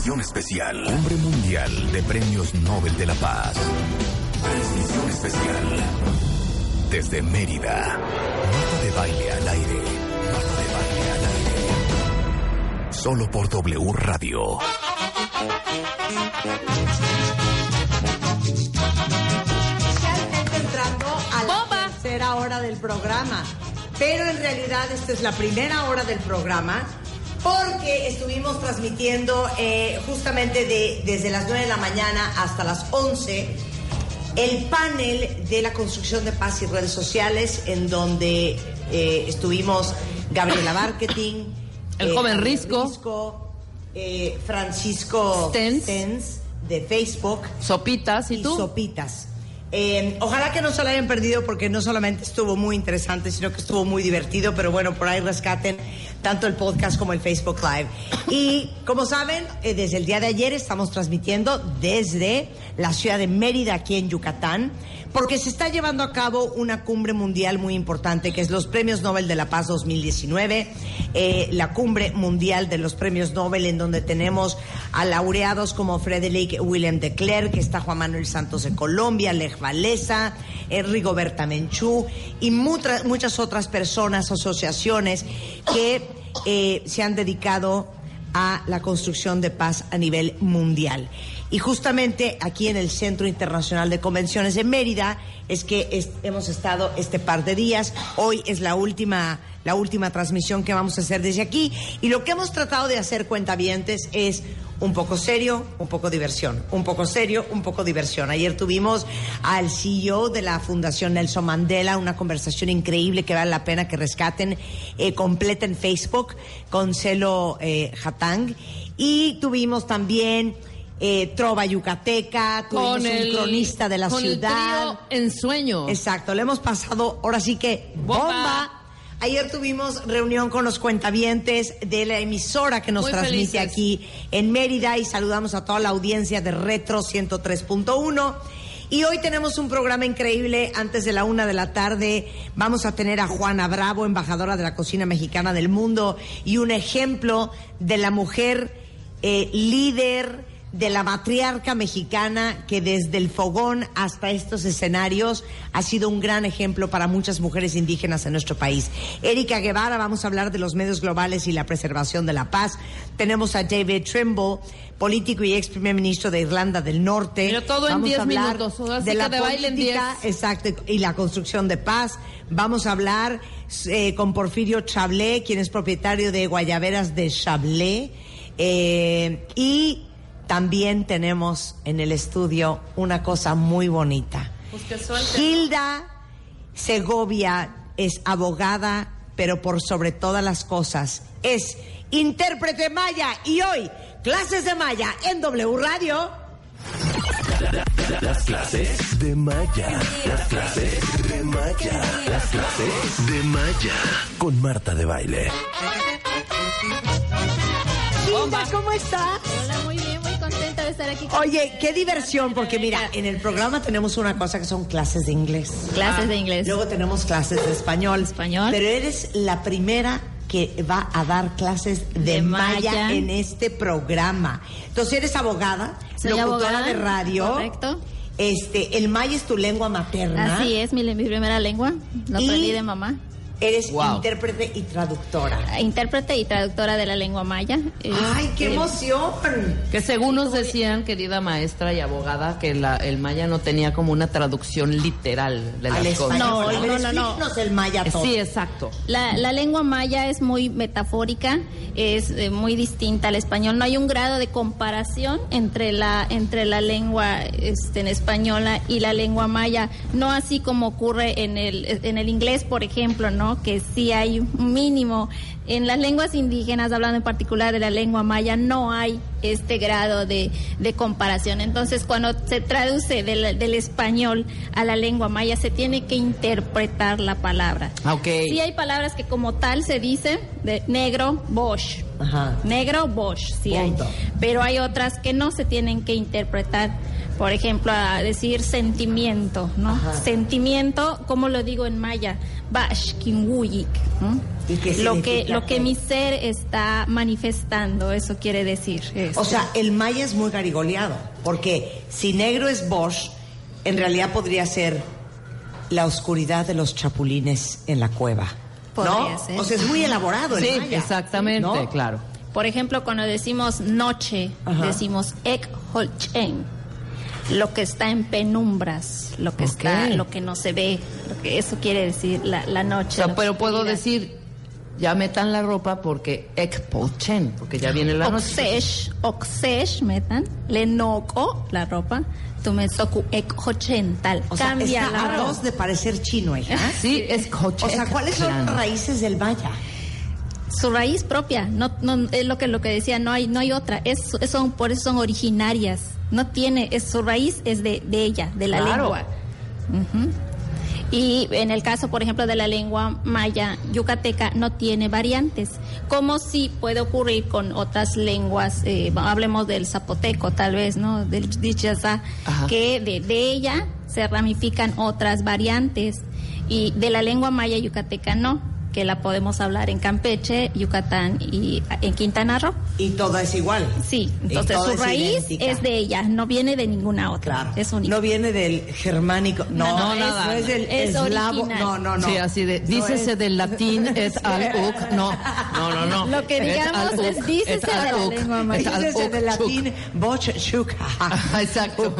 Transmisión especial. Hombre Mundial de Premios Nobel de la Paz. Transmisión especial. Desde Mérida. Marta de baile al aire. Marta de baile al aire. Solo por W Radio. Oficialmente entrando a la tercera hora del programa. Pero en realidad esta es la primera hora del programa porque estuvimos transmitiendo eh, justamente de, desde las 9 de la mañana hasta las 11 el panel de la construcción de paz y redes sociales en donde eh, estuvimos Gabriela Marketing, El joven Risco. Risco, eh, Francisco Stens. Stens, de Facebook Sopitas, ¿y y tú? sopitas. Eh, ojalá que no se lo hayan perdido porque no solamente estuvo muy interesante, sino que estuvo muy divertido, pero bueno, por ahí rescaten tanto el podcast como el Facebook Live. Y como saben, eh, desde el día de ayer estamos transmitiendo desde la ciudad de Mérida, aquí en Yucatán, porque se está llevando a cabo una cumbre mundial muy importante, que es los Premios Nobel de la Paz 2019, eh, la cumbre mundial de los Premios Nobel, en donde tenemos a laureados como Frederick William de Klerk, está Juan Manuel Santos de Colombia, Lech Walesa, Enrico Bertamenchú y mutra- muchas otras personas, asociaciones que eh, se han dedicado a la construcción de paz a nivel mundial. Y justamente aquí en el Centro Internacional de Convenciones de Mérida es que hemos estado este par de días. Hoy es la última, la última transmisión que vamos a hacer desde aquí. Y lo que hemos tratado de hacer, cuentavientes, es un poco serio, un poco diversión. Un poco serio, un poco diversión. Ayer tuvimos al CEO de la Fundación Nelson Mandela, una conversación increíble que vale la pena que rescaten eh, completa en Facebook con Celo eh, Hatang. Y tuvimos también eh, Trova Yucateca, tuvimos Con un el cronista de la con el ciudad. trío en sueño. Exacto, le hemos pasado ahora sí que bomba. Bomba. Ayer tuvimos reunión con los cuentavientes de la emisora que nos Muy transmite felices. aquí en Mérida y saludamos a toda la audiencia de Retro 103.1. Y hoy tenemos un programa increíble. Antes de la una de la tarde vamos a tener a Juana Bravo, embajadora de la cocina mexicana del mundo y un ejemplo de la mujer eh, líder de la matriarca mexicana que desde el fogón hasta estos escenarios ha sido un gran ejemplo para muchas mujeres indígenas en nuestro país. Erika Guevara, vamos a hablar de los medios globales y la preservación de la paz. Tenemos a David Trimble, político y ex primer ministro de Irlanda del Norte. Pero todo en Vamos 10 a hablar minutos, ahora sí de la de baile en política, 10. exacto, y la construcción de paz. Vamos a hablar eh, con Porfirio Chablé, quien es propietario de Guayaberas de Chablé. Eh, y también tenemos en el estudio una cosa muy bonita. Pues. Hilda Segovia es abogada, pero por sobre todas las cosas es intérprete maya. Y hoy, clases de maya en W Radio. Las clases de Maya. Las clases de Maya. Las clases de Maya. Con Marta de baile. Hilda, ¿cómo estás? Hola, muy bien, muy contenta de estar aquí. con Oye, qué diversión, porque mira, en el programa tenemos una cosa que son clases de inglés. Clases de inglés. Luego tenemos clases de español. Español. Pero eres la primera que va a dar clases de, De maya. maya. en este programa. Entonces eres abogada, Soy locutora abogada, de radio. correcto. Este, el maya es tu lengua materna. Así es, mi, mi primera lengua. Lo Y- aprendí de mamá. Eres Wow. intérprete y traductora. Intérprete y traductora de la lengua maya. Es- ¡Ay, qué eh, emoción! Que según nos decían, querida maestra y abogada, que la- el maya no tenía como una traducción literal de las Al cosas. español. No, no, no, no. explícanos el maya todo. Sí, exacto. La, la lengua maya es muy metafórica, es eh, muy distinta al español. No hay un grado de comparación entre la entre la lengua este, en española y la lengua maya. No así como ocurre en el en el inglés, por ejemplo, no, que sí hay un mínimo. En las lenguas indígenas, hablando en particular de la lengua maya, no hay este grado de, de comparación. Entonces, cuando se traduce del, del español a la lengua maya, se tiene que interpretar la palabra. Ah, ok. Sí hay palabras que como tal se dicen de negro, Bosch. Ajá. Negro, Bosch, sí Punto. hay. Pero hay otras que no se tienen que interpretar. Por ejemplo, a decir sentimiento, ¿no? Sentimiento, ¿cómo lo digo en maya? Bash kinwuyik, ¿no? ¿Y qué lo que lo que mi ser está manifestando, eso quiere decir. O sea, el maya es muy garigoleado, porque si negro es Bosch, en realidad podría ser la oscuridad de los chapulines en la cueva. Podría ¿no? ser. O sea, es muy elaborado el Sí, maya. exactamente, ¿no? claro. Por ejemplo, cuando decimos noche, Ajá. decimos ek holchen, lo que está en penumbras, lo que está, lo que no se ve, lo que eso quiere decir la, la O noche. sea, pero puedo decir, ya metan la ropa porque ekpochen, porque ya viene la noche. Oksesh, metan, le noco la ropa, tu me soku ek hochen, tal. O sea, Cambia está la a dos de parecer chino, hija. Sí, es coche. O sea, ¿cuáles son las raíces del maya? Su raíz propia, no, no, es lo que lo que decía, no hay, no hay otra, es- son, por eso son originarias, no tiene, es, su raíz es de, de ella, de la Claro. lengua. Y en el caso, por ejemplo, de la lengua maya yucateca, no tiene variantes, como si puede ocurrir con otras lenguas, eh, hablemos del zapoteco tal vez, ¿no? Del dichazá, Ajá. que de, de ella se ramifican otras variantes y de la lengua maya yucateca no, que la podemos hablar en Campeche, Yucatán y en Quintana Roo. Y todo es igual. Sí, entonces su es raíz idéntica. es de ella, no viene de ninguna otra. Claro. Es única. No viene del germánico. No, No, es, nada. no es del Es eslavo. original. No, no, no. Sí, así de, No dícese es- del latín et al uc. No, no, no, no. Lo que digamos es uc, dícese et al de la uc, lengua maya. et al Dícese uc de chuk. latín, boch, chuca. Ajá, Exacto.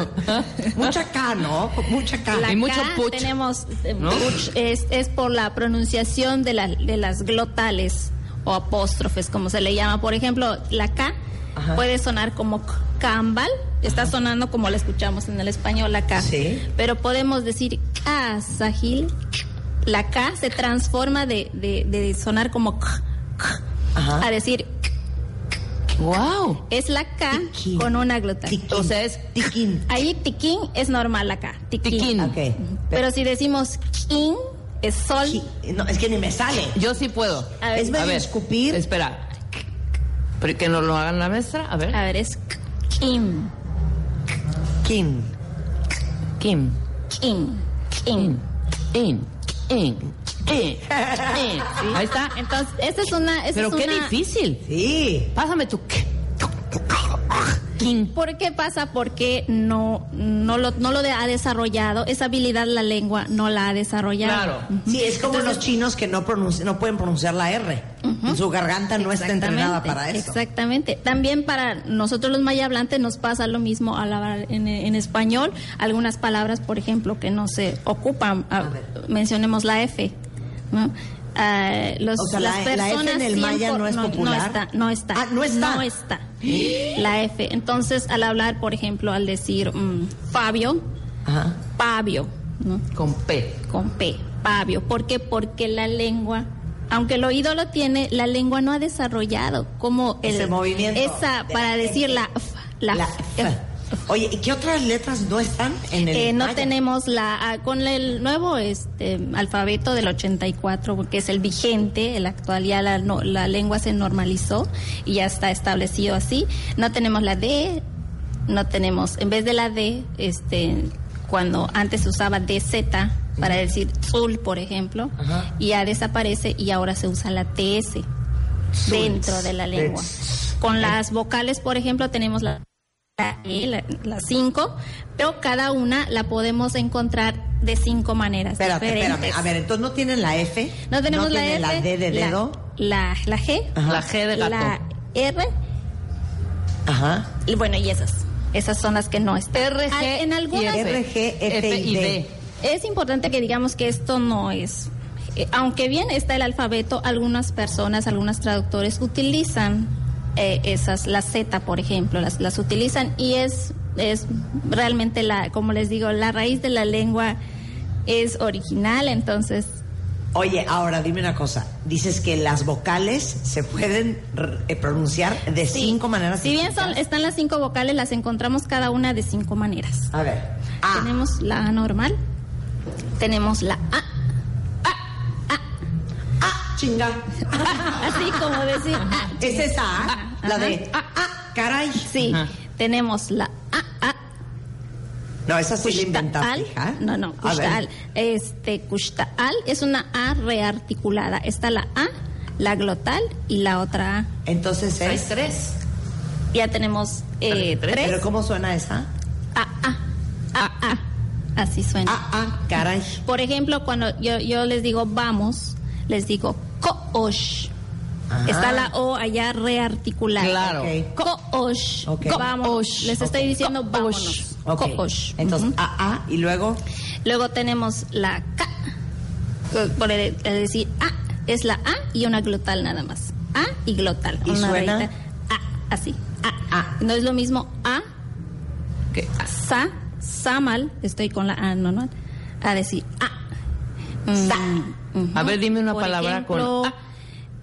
Mucha K, ¿no? Mucha K. La Y mucho K puch, tenemos eh, ¿no? puch, es, es por la pronunciación de, la- de las glotales o apóstrofes, como se le llama. Por ejemplo, la K Ajá. puede sonar como k- cambal, está sonando como la escuchamos en el español, la K. Sí. Pero podemos decir K, Sahil. La K se transforma de, de- de sonar como k, k, Ajá. a decir k. Wow. es la K Tiquín. con una glotal. Tiquín. O sea, es tiquín. Ahí tiquín es normal acá. Tiquín. Tiquín. Ok. Pero si decimos king, es sol. No, es que ni me sale. Yo sí puedo. A ver, Es medio A ver, escupir. Espera. Pero que nos lo hagan la maestra. A ver. A ver, es kim, Kim. Kim. kim, kim. In. In. In. In. Ahí está. Entonces, esta es una. Pero es qué una- difícil. Sí. Pásame tu. ¿Por qué pasa? Porque no, no, lo, no lo ha desarrollado. Esa habilidad la lengua no la ha desarrollado. Claro. Sí, es como los chinos que no, pronunci- no pueden pronunciar la R. Su garganta no está entrenada para eso. Exactamente. También para nosotros los maya hablantes nos pasa lo mismo al hablar en, en español. Algunas palabras, por ejemplo, que no se ocupan. Ah, mencionemos la F. ¿no? Los, O sea, las la- la F personas en el maya no es popular. está, no está. Ah, ¿no está? No está. La F. Entonces, al hablar, por ejemplo, al decir mm, Fabio, Ajá. Pabio, ¿no? Con P. con P, Pabio. ¿Por qué? Porque la lengua, aunque el oído lo tiene, la lengua no ha desarrollado como el Ese movimiento esa de para decir la f, la, La f. F. Oye, ¿y qué otras letras no están en el Eh, no maya? tenemos la con el nuevo este alfabeto del 84 que es el vigente el actual ya la, no- la lengua se normalizó y ya está establecido así. No tenemos la D no tenemos en vez de la D este cuando antes se usaba DZ para decir tzul por ejemplo Ajá. y ya desaparece y ahora se usa la TS dentro de la lengua. Con las vocales por ejemplo tenemos la la E, la- las cinco, pero cada una la podemos encontrar de cinco maneras Espérate, espérame. diferentes. A ver, entonces no tienen la F. no tenemos la tienen F, la D de la- dedo. la, la G, Ajá. La G de gato. la R, Ajá. y bueno, y esas. Esas son las que no están. RG Ah, en algunas y F. R, G, F y D. es importante que digamos que esto no es. eh, aunque bien está el alfabeto, algunas personas, algunos traductores utilizan eh, esas, la Z, por ejemplo, las, las utilizan y es, es realmente la, como les digo, la raíz de la lengua es original, entonces Oye, ahora dime una cosa. Dices que las vocales se pueden eh, pronunciar de sí. cinco maneras. Si bien son, están las cinco vocales, las encontramos cada una de cinco maneras. A ver. A. Tenemos la A normal, tenemos la A, Ah, chinga. así como decir A. Es esa A, la Ajá. de ah, ah, caray. Sí, Ajá. tenemos la A, A, No, esa sí la inventaste, hija. No, no. Kushtaal. Este, Kushtaal es una A rearticulada. Está la A, la glotal y la otra A. Entonces Hay es. tres. Ya tenemos eh, Tres. tres. ¿Pero cómo suena esa? A, A, A, A. Así suena. Ah, ah, caray. Por ejemplo, cuando yo, yo les digo vamos, les digo koosh. Ajá. Está la O allá rearticulada. Claro. Ok. Koosh. Ok. Vamos. Les estoy diciendo vámonos. Koosh. Entonces, Ujú. ah, ah, y luego. Luego tenemos la K. Por el- el decir A, es la A y una glotal nada más. A y glotal. ¿Y una suena? A, así. A. A. No es lo mismo A, ¿Qué? sa, samal, estoy con la A, no, no. A decir A. Mm, Sa. A ver, dime una Por palabra con ejemplo, A.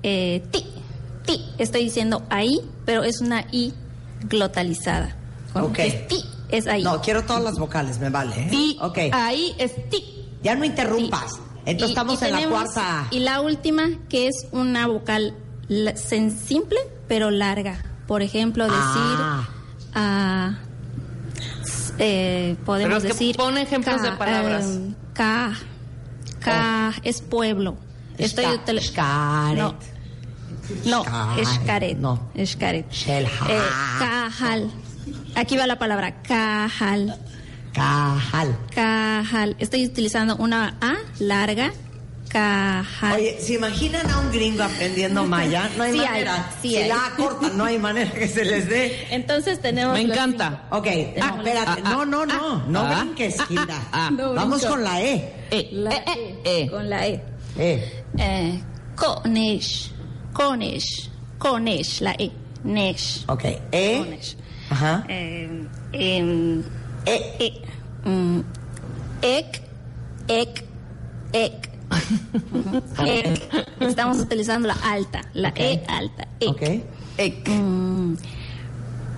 eh, ti, ti. Estoy diciendo ahí, pero es una I glotalizada. Ok. Es ti, es ahí. No, quiero todas las vocales, me vale. ¿eh? Ti. Ok. Ahí es ti. Ya no interrumpas. Entonces Y- estamos y en la cuarta. Y la última, que es una vocal simple, pero larga. Por ejemplo, decir. Ah. ah, s- eh, podemos Pero decir. pon ejemplos de palabras. eh, Es pueblo. Estoy. No. No. Escaret. No. Escaret. Eh, Cajal. Aquí va la palabra Cajal. Cajal. Cajal. Estoy utilizando una A larga. Cajal. Oye, ¿se imaginan a un gringo aprendiendo maya? No hay Sí hay, manera. sí si hay. la A corta, no hay manera que se les dé. Entonces tenemos. Me los encanta. Ok, ah, espérate. ah, no, no, no. no ah, brinques, ah, Hilda. ah, No Vamos brinco. con la E. Eh, La eh, E, eh, eh. Con la E. E. Eh, Konesh. Konesh. Konesh. La E. Nesh. Ok. E. Ajá. Eh, em, E. E. Mm, Ek. Ek. Ek. Ek. Estamos utilizando la alta. La. E alta. Ek. Ok. Ek. Mm.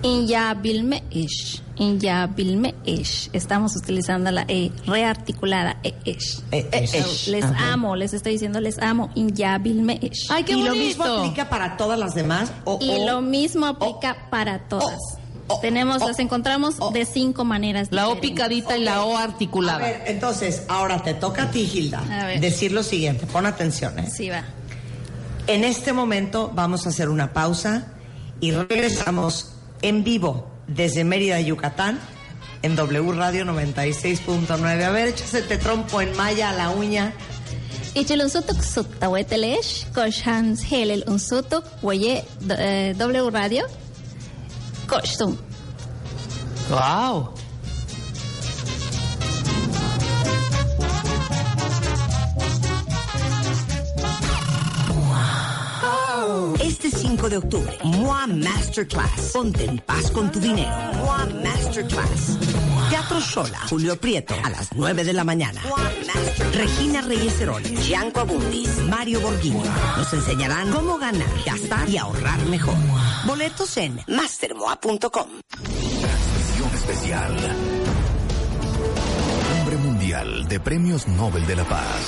Inyabilme-ish. Inyabilme-ish. Estamos utilizando la E rearticulada E-ish. E-ish. So, les Ajá. amo, les estoy diciendo les amo. Inyabilme-ish. Ay, qué ¿Y bonito. lo mismo aplica para todas las demás? O, Y o- lo mismo aplica para todas. oh, Tenemos, oh, las encontramos oh. de cinco maneras. La O picadita y la O A articulada. ver, entonces, ahora te toca a ti, Hilda, A ver. decir lo siguiente. Pon atención, ¿eh? Sí, va. En este momento vamos a hacer una pausa y regresamos en vivo desde Mérida, Yucatán, en W Radio 96.9. A ver, échase te trompo en maya a la uña. Ichilunsutuk suttawetelesh, koshans helel unsutuk, weye eh, W Radio, koshtum. Wow. Este 5 de octubre, MOA Masterclass. Ponte en paz con tu dinero. MOA Masterclass. Teatro Sola, Julio Prieto, a las 9 de la mañana. Regina Reyes Heroles, Gianco Abundis, Mario Borghini. Nos enseñarán cómo ganar, gastar y ahorrar mejor. Boletos en mastermoa.com. Transmisión especial. Cumbre Mundial de Premios Nobel de la Paz.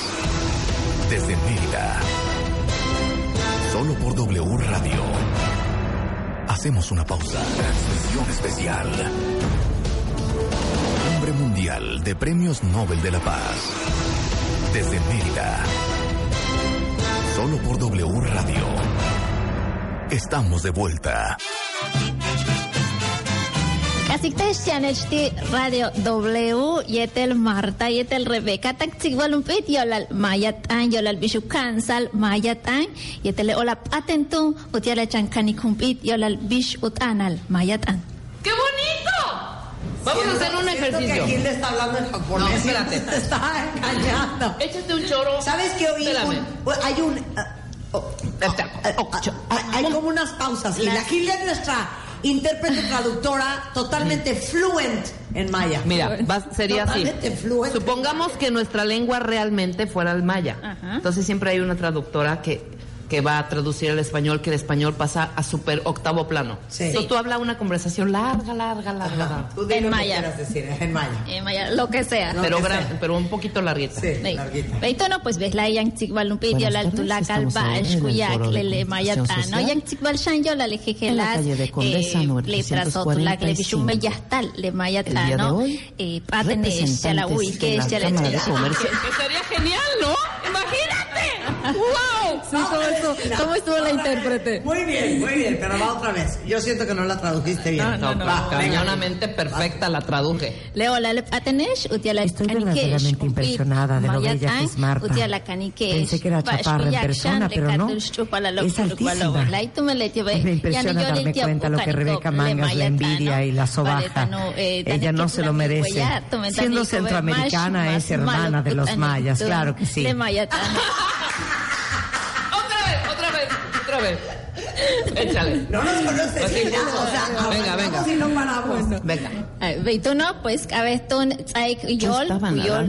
Desde Mérida. Solo por W Radio. Hacemos una pausa. Transmisión especial. Cumbre Mundial de Premios Nobel de la Paz. Desde Mérida. Solo por W Radio. Estamos de vuelta. Kasikta Chanechti Radio W, Yetel Marta, Yetel Rebeca, Taxigualumpit, Yolal Mayatan, Yolal Bishu Kansal, Mayatan, Yetel Olap Atentum, Utiala Chancani Kumpit, Yolal Bish Utanal, Mayatan. ¡Qué bonito! Vamos a hacer un ejercicio. Hilda está hablando en japonés. No, espérate. Te está engañando. Échate un choro. ¿Sabes qué oí? Espérame. Un- hay un... oh, oh, ah, hay como unas pausas. Y la Hilda es nuestra intérprete traductora totalmente fluent en maya. Mira, va- sería así. Totalmente fluent. Supongamos que nuestra lengua realmente fuera el maya. Ajá. Entonces siempre hay una traductora que que va a traducir al español, que el español pasa a super octavo plano. Sí. Entonces tú hablas una conversación larga, larga, larga, larga. Tú En lo que maya. decir, en maya. Eh, maya, lo que sea. No, pero, que gran- sea. pero un poquito larguita. Sí, larguita. Veito no, pues ves la yang tikbal un pidio Buenas la tardes, tulak al estamos ahora en bash el kuyak foro de le le comunicación mayatan no social. yang tikbal shan yo la le En la jejelas calle de Condesa, número le trazo tulak le bishum 345. mayastal le El día mayatan de no hoy, eh patenes ya la uy que ya la. Que sería genial, ¿no? ¡Wow! Sí, ¿cómo estuvo, cómo estuvo la intérprete? Muy bien, muy bien, pero va otra vez. Yo siento que no la tradujiste bien. No, Va, venga. cañonamente perfecta la traduje. Leo la le patenes utia la Estoy verdaderamente impresionada de lo bella que es Marta. utia la canikesh, Pensé que era chaparra en persona, pero no. Es altísima. me impresiona darme cuenta lo que Rebeca Mangas la envidia ¿no? y la sobaja. Eh, Ella no se lo merece. Siendo centroamericana, es hermana de los mayas, claro que sí. otra vez. Échale. No nos conoces Así. ya, o sea, Venga, venga. y no paramos. Venga. Pues yol, yol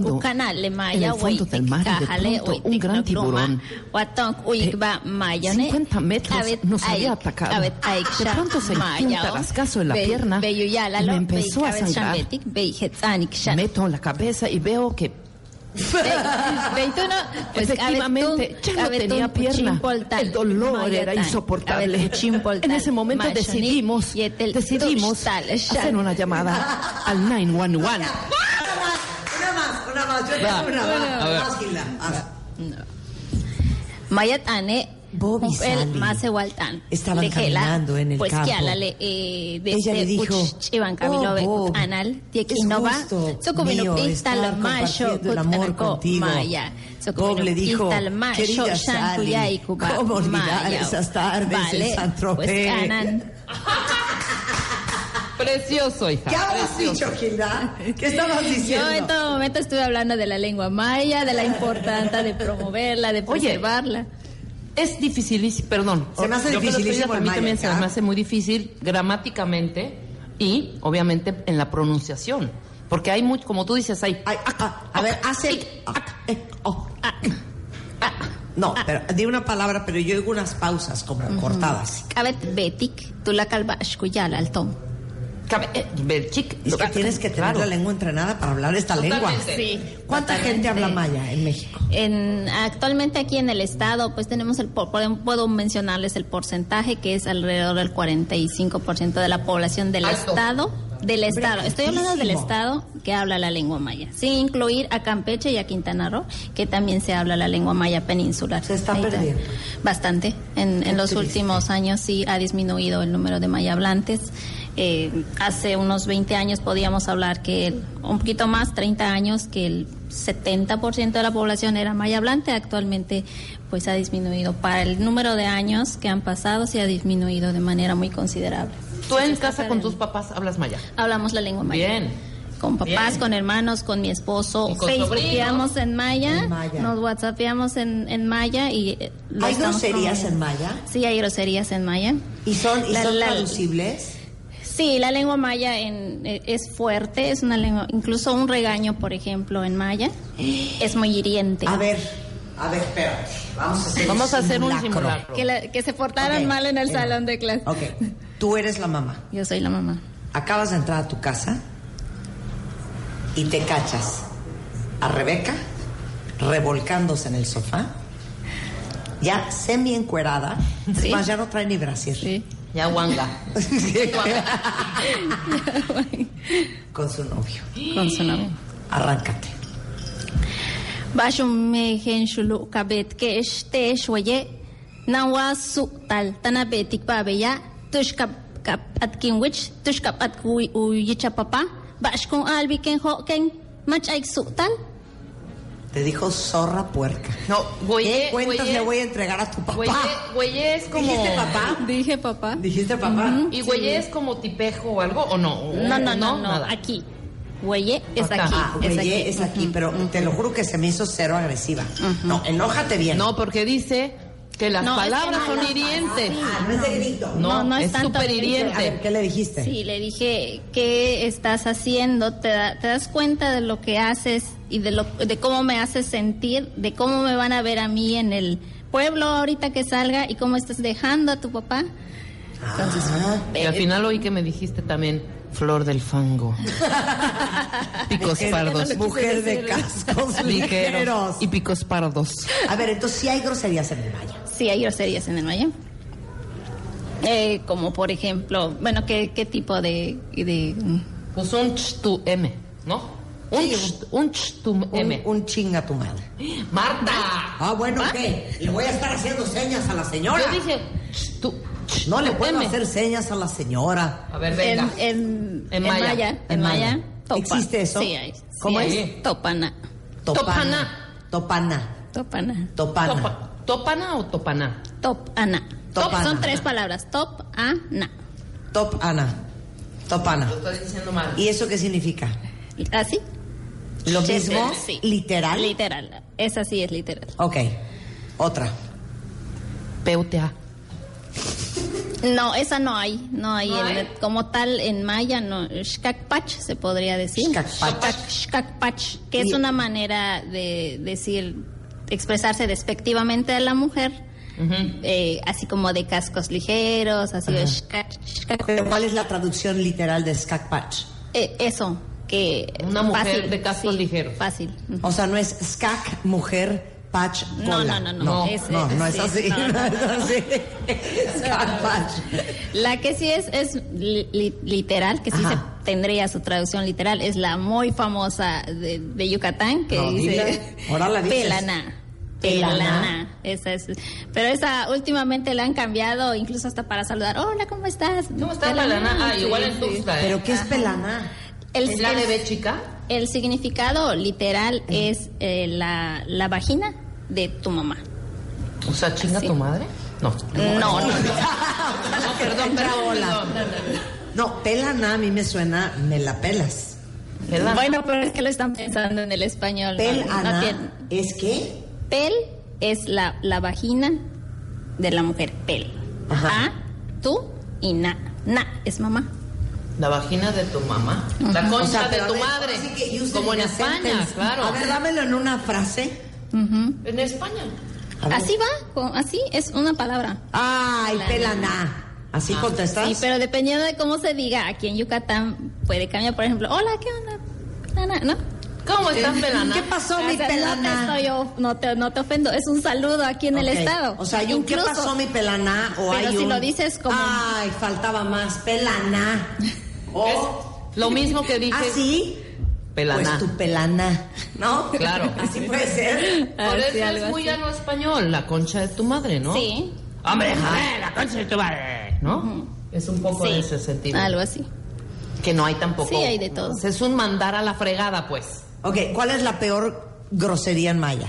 le en maya, el fondo del mar y de pronto un gran tiburón Watong uikba mayane. 50 metros nos había atacado. De pronto sentí un tarascazo en la pierna y me empezó a sangrar. Meto la cabeza y veo que Ve, tú no, pues Efectivamente, ya no tenía pierna. El dolor era insoportable. En ese momento decidimos, decidimos hacer una llamada al 911. Una más, una más, yo Va, tengo una más. Más. Mayat ane Bobby el Sally más igualtan. estaban caminando en el pues campo. que alale eh de Ella le dijo, Iban Camilo "Oh, Bob, anal de es que no va. gusto Sokobino mío pistal mayo el amor contigo". Maya. Bob le dijo, "Querida Sally, ¿cómo olvidar esas tardes en San Tropez?" Pues anan. Precioso, hija. ¿Qué habías dicho, Gilda? ¿Qué estabas diciendo? Yo en todo momento estuve hablando de la lengua maya, de la importancia de promoverla, de Oye, preservarla. Es dificilísimo, perdón. Se me hace dificilísimo A el mí también se me hace muy difícil gramáticamente y obviamente en la pronunciación. Porque hay mucho, como tú dices, hay... Ay, ah, ah, a ver, hace. No, pero di una palabra, pero yo oigo unas pausas como cortadas. Kabet betik, tú la calva al tom. Eh. Es que tienes que tener Claro. la lengua entrenada para hablar esta lengua. Sí. ¿Cuánta gente habla maya en México? En, actualmente aquí en el estado, pues tenemos el, puedo mencionarles el porcentaje que es alrededor del 45% de la población del Alto. estado. Del estado, estoy hablando del estado que habla la lengua maya, sin incluir a Campeche y a Quintana Roo, que también se habla la lengua maya peninsular. Se está Ahí perdiendo. Bastante. En, en los triste. últimos años sí ha disminuido el número de maya hablantes. Eh, hace unos 20 años podíamos hablar que el- un poquito más, 30 años, que el 70% de la población era maya hablante. Actualmente pues ha disminuido. Para el número de años que han pasado sí ha disminuido de manera muy considerable. Tú en Se casa con tus papás hablas maya. Hablamos la lengua maya. Bien. Con papás, Bien. con hermanos, con mi esposo. Facebookeamos en maya, En maya. nos whatsappeamos en, en maya y... eh, lo ¿Hay groserías en maya? Sí, hay groserías en maya. ¿Y son, y La- son la- traducibles? Sí, la lengua maya en- eh, es fuerte, es una lengua, incluso un regaño, por ejemplo, en maya, es muy hiriente. A ver, a ver, espérate. Vamos a hacer Vamos a hacer un simulacro. simulacro. Que, la- que se portaran mal en el salón de clase. Ok, tú eres la mamá. Yo soy la mamá. Acabas de entrar a tu casa y te cachas a Rebeca revolcándose en el sofá, ya semi encuerada, es Sí. más, ya no trae ni brasier. Sí. Ya guanga. Con su novio. Con su nombre. Arráncate. Bashum me henshulu kabet ke este shwaye nawa su tal tana betik babeya tush kap kap at kinwich tush kap at kuy uyicha papa bash kung albi ken ho ken mach aik su tal Te dijo zorra puerca. No, güey. ¿Qué cuentas le voy a entregar a tu papá? Güey es como... ¿Dijiste papá? dije papá ¿Dijiste papá? ¿Y güey es como tipejo o algo o no? no no no no, nada. aquí Hueye es Acá. aquí Ah, es güey, aquí es aquí, pero te lo juro que se me hizo cero agresiva. No, enójate bien. No, porque dice que las No, es que palabras no, son hirientes. Ah, no es de grito. No, No, no es es tanto súper de- A ver, hiriente. ¿qué le dijiste? Sí, le dije, ¿qué estás haciendo? ¿Te, da- te das cuenta de lo que haces y de, lo, de cómo me haces sentir? ¿De cómo me van a ver a mí en el pueblo ahorita que salga y cómo estás dejando a tu papá. Entonces, ah. y al final oí que me dijiste también flor del fango. picos pardos. Mujer de cascos ligeros. Y picos pardos. A ver, entonces sí hay groserías en el maya. Sí hay groserías en el maya. Eh, como por ejemplo, bueno, ¿qué, qué tipo de, de... Pues un ch tu m, ¿no? Un, un, tu M. Un, chinga tu madre. ¡Marta! Ah, bueno, ¿qué? Le voy a estar haciendo señas a la señora. Yo dije, tu, no le puedo hacer señas a la señora. A ver, venga. En, en, maya. En maya. ¿Existe eso? Sí, hay. ¿Cómo es? Topana. Topana. Topana. Topana. Topana. ¿Topana topana? Topana. Top son tres palabras. Top, ana. Top, ana. Topana. Lo estoy diciendo mal. ¿Y eso qué significa? ¿Así? ¿Lo mismo? Sí. ¿Literal? Literal. Esa sí es literal. Ok. Otra. Peutea. No, esa no hay. No hay. como tal, en maya, no. Shkakpach se podría decir. Shkakpach. que es una manera de decir, expresarse despectivamente a la mujer. Eh, así como de cascos ligeros, así de ¿Cuál es la traducción literal de skakpach? Eh, eso, que una mujer de cascos ligeros. Fácil. O sea, no es skak mujer patch cola. No, no, no, no. No, no, es así. No, es así. skak patch. La que sí es es literal, que sí se tendría su traducción literal, es la muy famosa de, de Yucatán que dice Ahora la dices. pelana. Pelana. Esa es. Pero esa últimamente la han cambiado, incluso hasta para saludar. Hola, ¿cómo estás? ¿Cómo estás, Pelana? Ah, igual en Tuxtla. ¿eh? ¿Pero qué es pelana? El, ¿Es la de chica? El significado literal es eh, la, la vagina de tu mamá. O sea, chinga tu madre. No. No, no, no. perdón, pero No, pelana a mí me suena, me la pelas. Bueno, pero es que lo están pensando en el español. Pelana es que Pel es la, la vagina de la mujer. Pel. Ajá. A, tú y na. Na es mamá. La vagina de tu mamá. La concha de tu madre. Como en España, claro. A ver, dámelo en una frase. En España. Así va, así es una palabra. Ay, pelana. Así ah, contestas. Sí, pero dependiendo de cómo se diga, aquí en Yucatán puede cambiar, por ejemplo, hola, ¿qué onda? ¿No? ¿Cómo estás, pelana? ¿Qué pasó, mi pelana? No te, yo, no, te, no te ofendo, es un saludo aquí en el estado. O sea, hay un ¿qué pasó, mi pelana? O pero hay si lo dices como... Ay, faltaba más, pelana. O... lo mismo que dices... ¿Ah, sí? Pelana. Pues tu pelana, ¿no? Claro. Así puede ser. Por eso es muy llano español, la concha de tu madre, ¿no? Sí. Hombre, joder, la concha de tu madre, ¿no? Es un poco en ese sentido. Algo así. Que no hay tampoco. Sí, hay de todo. Es un mandar a la fregada, pues. Ok, ¿cuál es la peor grosería en maya?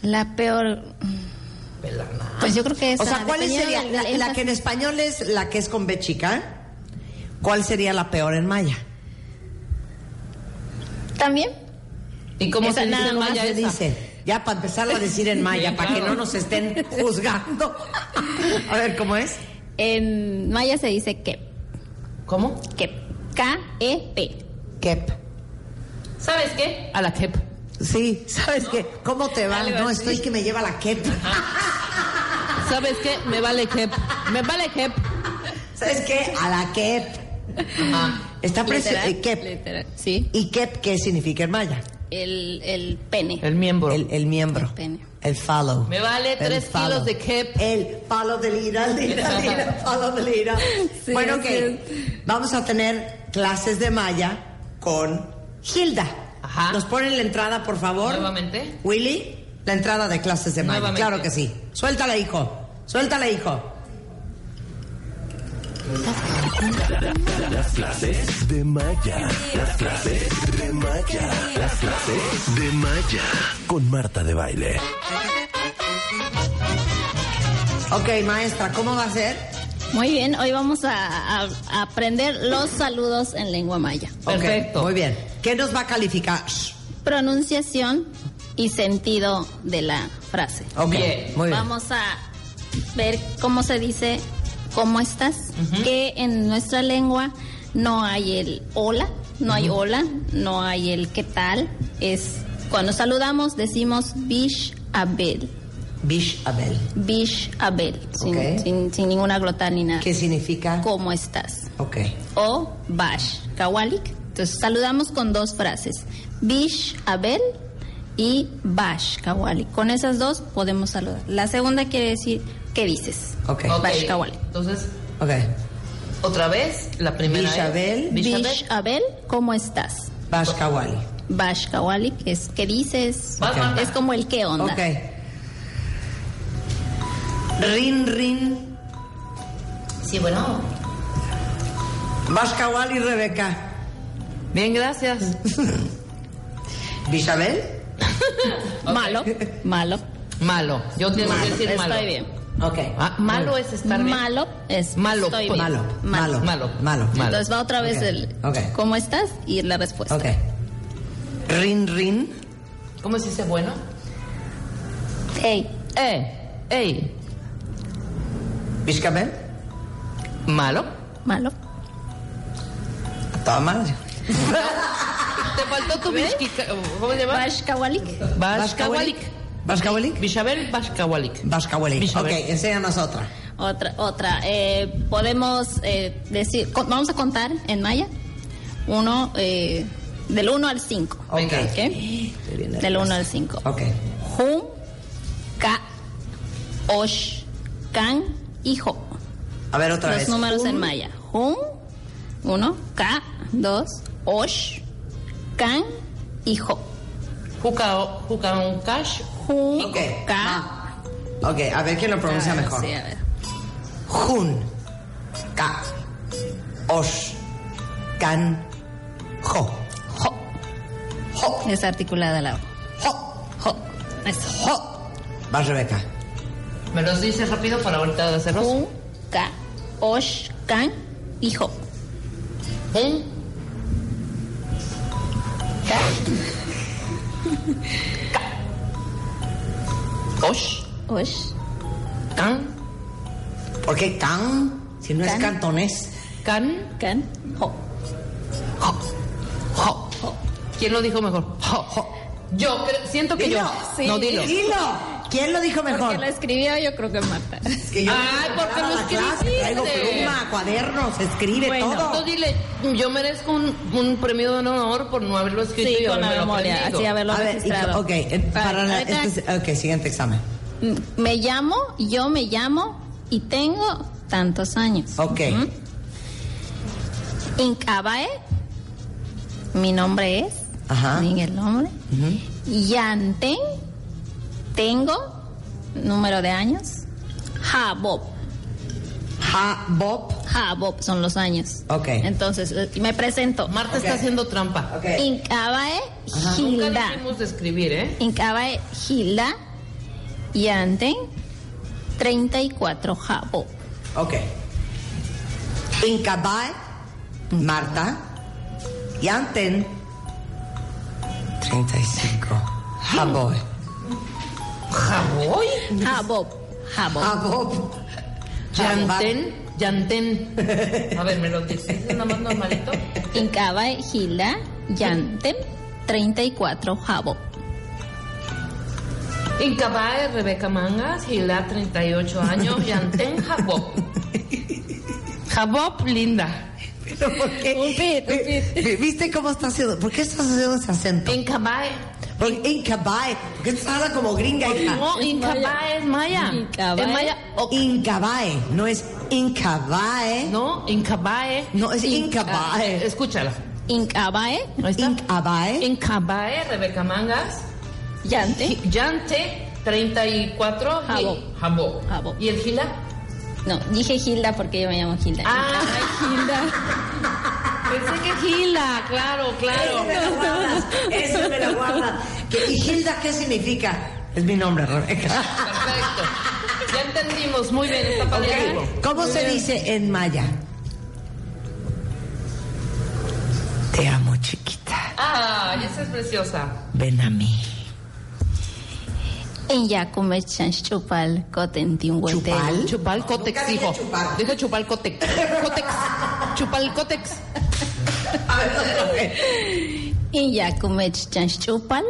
La peor... Pues yo creo que es... O sea, ¿cuál sería la, que en español es la que es con B chica? ¿Cuál sería la peor en maya? ¿También? ¿Y cómo se dice en maya se dice? Ya para empezar a decir en maya, para que no nos estén juzgando. a ver, ¿cómo es? En maya se dice kep. ¿Cómo? Kep. K-E-P. Kep. ¿Sabes qué? A la KEP. Sí, ¿sabes qué? ¿Cómo te va? No, estoy que me lleva la KEP. ¿Sabes qué? Me vale KEP. Me vale KEP. ¿Sabes qué? A la KEP. Está presente. KEP. Sí. ¿Y KEP qué significa en maya? El, el pene. El miembro. El, miembro. El pene. El follow. Me vale tres kilos de KEP. El follow de lira, lira, lira, follow de lira. bueno, ok. Vamos a tener clases de maya con Hilda. Ajá. ¿Nos ponen la entrada, por favor? Nuevamente. Willy, la entrada de clases de Maya. Claro que sí. Suéltala, hijo. Suéltala, hijo. Las clases de Maya. Las clases de Maya. Las clases de Maya. Con Marta de Baile. Ok, maestra, ¿cómo va a ser? Muy bien, hoy vamos a, aprender los saludos en lengua maya. Perfecto. Muy bien. ¿Qué nos va a calificar? Pronunciación y sentido de la frase. Ok, muy bien. Vamos a ver cómo se dice ¿cómo estás? Que en nuestra lengua no hay el hola, no hay hola, no hay el qué tal. Es cuando saludamos decimos bish abel. Bish Abel. Bish Abel, sin, sin, ninguna glotal ni nada. ¿Qué significa? ¿Cómo estás? Ok. O Bash Kawalik. Entonces saludamos con dos frases. Bish Abel y Bash Kawalik. Con esas dos podemos saludar. La segunda quiere decir, ¿qué dices? Ok. Bash Kawalik. Entonces, ok. Otra vez, la primera Bish Abel. Bish Abel, ¿cómo estás? Bash Kawalik. Bash Kawalik es, ¿qué dices? Es como el qué onda. Ok. Rin, rin. Sí, bueno. Bascawal y Rebeca. Bien, gracias. ¿Bisabel? Malo, malo. Malo. Yo tengo que decir malo. Estoy bien. Ok. Ah, malo es estar bien. Malo es malo. Estoy bien. Malo, malo, malo, malo. Entonces va otra vez el ¿cómo estás? y la respuesta. Ok. Rin, rin. ¿Cómo se dice bueno? Ey. Eh, ey. ¿Biscabel? Malo. Malo. Madre. Te faltó tu bishkika. ¿Cómo se llama? Bashkawalik. Bashkawalik. ¿Bashkawalik? Bishabel Bashkawalik. Bashkawalik. Ok, enséñanos otra. Otra, otra. Eh, podemos eh, decir, vamos a contar en maya. Uno, eh, del 1 al 5. Ok. okay. Del 1 al 5. Ok. Jun, Ka, Osh, Kan, Hijo. A ver otra Los vez. Los números en maya. Jun, 1, Ka, 2, Osh, Kan, Hijo. Juca, juca un cash. Jun, Ok. Ka. Ok, a ver quién lo pronuncia mejor. Sí, a ver. Jun, Ka, Osh, Kan, Jo. Jo. Jo. Es articulada la O. Jo. Jo. Eso. Jo. Vas, Rebeca. ¿Me los dices rápido para ahorita hacerlos? Jun, Ka, Osh, Kan, Hijo. Un. Ka. Osh. Osh. Can. ¿Por qué can? Si no es Can. cantonés. Can. Kan, Jo. Jo. Jo. ¿Quién lo dijo mejor? Jo. Jo. Yo siento que Dilo. yo. Sí. No, dilo. Dilo. ¿Quién lo dijo mejor? Porque la escribió yo creo que Marta. Es que yo Ay, me ¿por qué preparaba lo escribiste? Traigo pluma, cuadernos, escribe Bueno, todo. Entonces dile, yo merezco un, un premio de honor por no haberlo escrito Sí, y con la memoria, así haberlo A ver, registrado. hijo, ok, para la, ahorita- este- ok, siguiente examen. Me llamo, yo me llamo y tengo tantos años. Ok. ¿Mm? Incabae, mi nombre es. Ajá. Diga el nombre. Ujú. Yanten, tengo, número de años. Jabob, Ha, Bob. Jabob son los años. Ok. Entonces, eh, me presento. Marta está haciendo trampa. Ok. Incabae, Nunca Gilda. dijimos de escribir, ¿eh? Incabae, Gilda, Yanten, 34 Jabob. Ok. Incabae, Marta, Yanten, 35. Jaboy. Jaboy. Jabob, Jabob. Jabob. Yanten. Yanten. A ver, ¿me lo dices nada más normalito? Incabae, Gilda, Yanten, 34 Jabob. Incabae, Rebeca Mangas, Gila, 38 años, Yanten, Jabob. Jabob, linda. ¿Pero por qué? Un pit, un pit. Vi- ¿Viste cómo está haciendo? ¿Por qué estás haciendo ese acento? Incabae. Porque Incabae. ¿Por qué hablando como gringa, hija? No, Incabae es Maya. Incabae. Es Maya. Incabae. No es Incabae. No, Incabae. No, es Incabae. Escúchala. Incabae. Incabae. Incabae, Rebeca Mangas. Yante. Yante, 34. Jabob. Gil- Jabob. Jabob. ¿Y el Gila? No, dije Gilda porque yo me llamo Gilda. Ah. Incabae, Gilda. Pensé que Gila, claro, claro. me lo guardas. Eso me lo guardas. ¿Qué- ¿Y Gilda qué significa? Es mi nombre, Rebeca. Perfecto. Ya entendimos, muy bien, está padrísimo. ¿Cómo se dice en maya? Te amo, chiquita. Ay, esa es preciosa. Ven a mí. En Yacume Chanchupal, Cotentin ¿Chupal? Chupal Cotex, hijo. chupar. Dije chupal Cotex. Cotex. Chupal Cotex. En Yacume Chanchupal,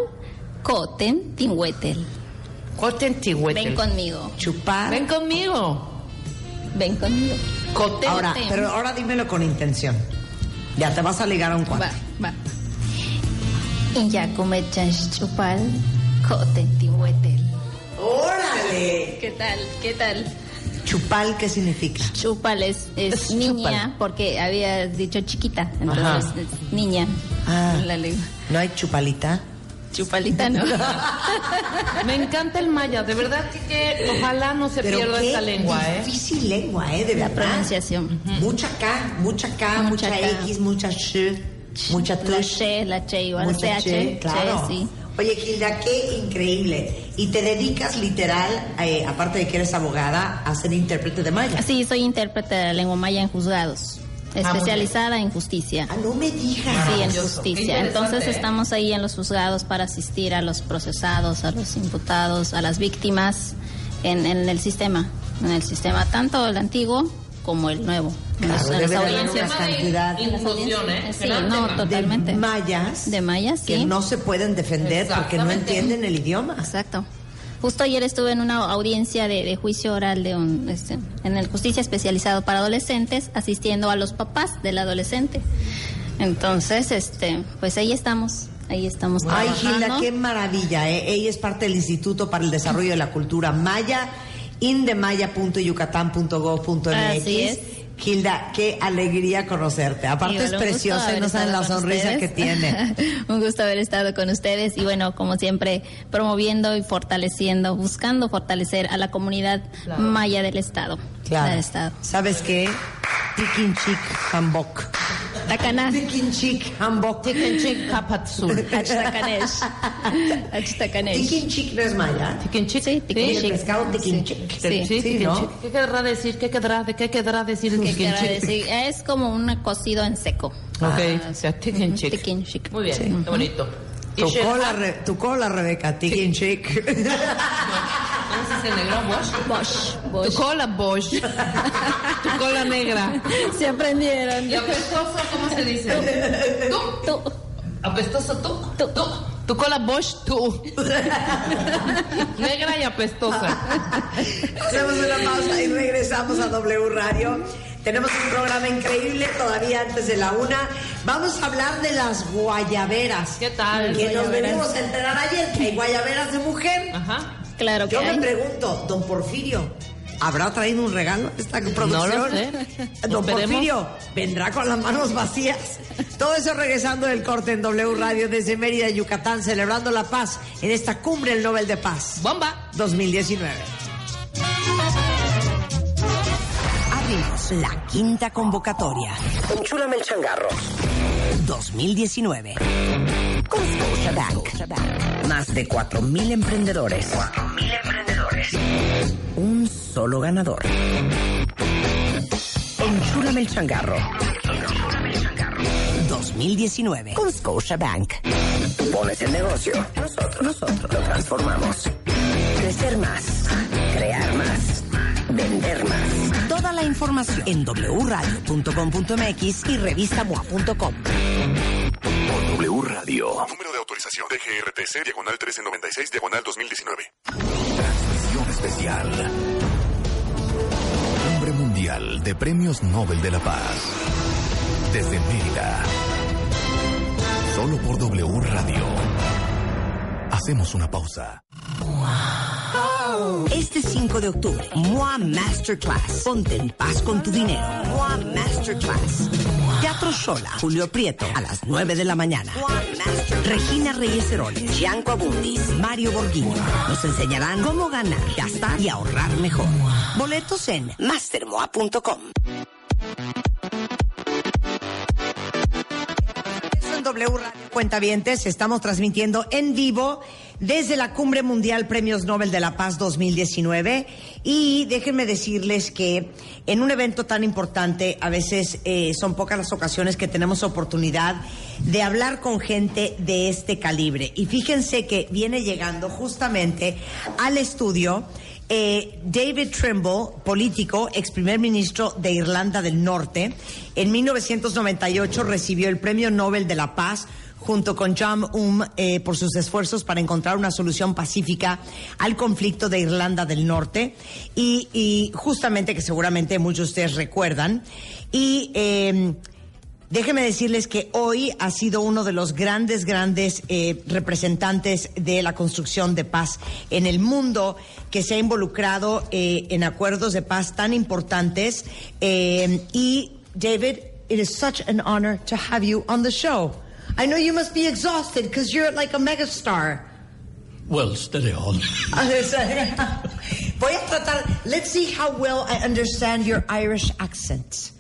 Cotentin Huetel. Ven conmigo. Chupar. Ven conmigo. Ven conmigo. Ahora, pero ahora dímelo con intención. Ya te vas a ligar a un cuarto. Va, va. Y ya come chupal, cotentihuetel. ¡Órale! ¿Qué tal? ¿Qué tal? Chupal, ¿qué significa? Chupal es, es, niña, porque había dicho chiquita, entonces es niña. Ah, la lengua. ¿No hay chupalita? Chupalita no. Me encanta el maya, de verdad que, ojalá no se pierda esta lengua, ¿eh? Difícil lengua, ¿eh? De verdad. La pronunciación. Mucha K, mucha K, mucha, X, mucha Sh, mucha T. La Sh, la Ch igual, mucha CH, claro. sí. Oye, Gilda, qué increíble. Y te dedicas literal, eh, aparte de que eres abogada, a ser intérprete de maya. Sí, soy intérprete de la lengua maya en juzgados. Ah, especializada en justicia. Ah, no me digas. Sí, en justicia. Entonces ¿eh? estamos ahí en los juzgados para asistir a los procesados, a los imputados, a las víctimas en, en el sistema, en el sistema tanto el antiguo como el nuevo. Claro, en las audiencias. cantidad ¿eh? Sí, no, totalmente. De mayas. De mayas, sí. Que no se pueden defender porque no entienden el idioma. Exacto. Justo ayer estuve en una audiencia de, juicio oral de un, este, en el justicia especializado para adolescentes, asistiendo a los papás del adolescente. Entonces, este, pues ahí estamos. Ahí estamos. Ay, Gilda, qué maravilla. ¿eh? Ella es parte del Instituto para el Desarrollo de la Cultura Maya, indemaya.yucatán.gov.mx. Gilda, qué alegría conocerte. Aparte es preciosa y no saben la sonrisa que tiene. un gusto haber estado con ustedes y bueno, como siempre, promoviendo y fortaleciendo, buscando fortalecer a la comunidad maya del Estado. Claro. Estado. ¿Sabes qué? Tikin Chic Hambok. Takana. Tikin Chic Hambok. Tikin Chic Kapatsul. Achtakanesh. Achtakanesh. Tikin Chic no es maya. Tikin Chic. Sí, Tikin Chic. El pescado Tikin Chic. Sí, sí. ¿Qué querrá decir? ¿Qué querrá, de qué querrá decir ¿Qué querrá decir? Es como un cocido en seco. Ok, ah, o sea, Tikin Chic. Tikin Chic. Muy bien, qué bonito. Tu cola, Rebeca, Tikin Chic. ¿Cómo se dice negro? Bosch. Bosch. Tu cola Bosch. tu cola negra. Se aprendieron. ¿Y apestoso cómo se dice? Tú. Tú. ¿Apestoso tú? Tú. Tú. Tu cola Bosch, tú. Negra y apestosa. Hacemos una pausa y regresamos a W Radio. Tenemos un programa increíble todavía antes de la una. Vamos a hablar de las guayaberas. ¿Qué tal? Que nos venimos a enterar ayer que hay guayaberas de mujer. Ajá. Claro que Yo me pregunto, don Porfirio, ¿habrá traído un regalo esta producción? No lo sé. Don Porfirio, ¿vendrá con las manos vacías? Todo eso regresando del corte en W Radio desde Mérida, Yucatán, celebrando la paz en esta cumbre del Nobel de Paz. ¡Bomba! 2019. Abrimos la quinta convocatoria. Enchúlame el changarro. 2019. Con Scotiabank. Más de 4.000 emprendedores. 4.000 emprendedores. Un solo ganador. Enchúlame el changarro. 2019 con Scotiabank. Pones el negocio. Nosotros, nosotros lo transformamos. Crecer más. Crear más. Vender más. Toda la información en wradio.com.mx y revistamoa.com. W Radio. Número de autorización DGRTC, diagonal 1396, diagonal 2019. Transmisión especial. Cumbre Mundial de Premios Nobel de la Paz. Desde Mérida. Solo por W Radio. Hacemos una pausa. Este 5 de octubre, MOA Masterclass. Ponte en paz con tu dinero. MOA Masterclass. Teatro Sola, Julio Prieto, a las 9 de la mañana. Regina Reyes Heroles, Gianco Abundis, Mario Borghini. Nos enseñarán cómo ganar, gastar y ahorrar mejor. Boletos en mastermoa.com. W Radio Cuentavientes, estamos transmitiendo en vivo desde la Cumbre Mundial Premios Nobel de la Paz 2019 y déjenme decirles que en un evento tan importante a veces eh, son pocas las ocasiones que tenemos oportunidad de hablar con gente de este calibre. Y fíjense que viene llegando justamente al estudio eh, David Trimble, político, ex primer ministro de Irlanda del Norte, en 1998 recibió el Premio Nobel de la Paz junto con John Um eh, por sus esfuerzos para encontrar una solución pacífica al conflicto de Irlanda del Norte y, justamente que seguramente muchos de ustedes recuerdan. Y eh, Déjenme decirles que hoy ha sido uno de los grandes, grandes eh, representantes de la construcción de paz en el mundo que se ha involucrado eh, en acuerdos de paz tan importantes. Eh, y David, it is such an honor to have you on the show. I know you must be exhausted because you're like a megastar. Well, steady on. Voy a tratar. Let's see how well I understand your Irish accent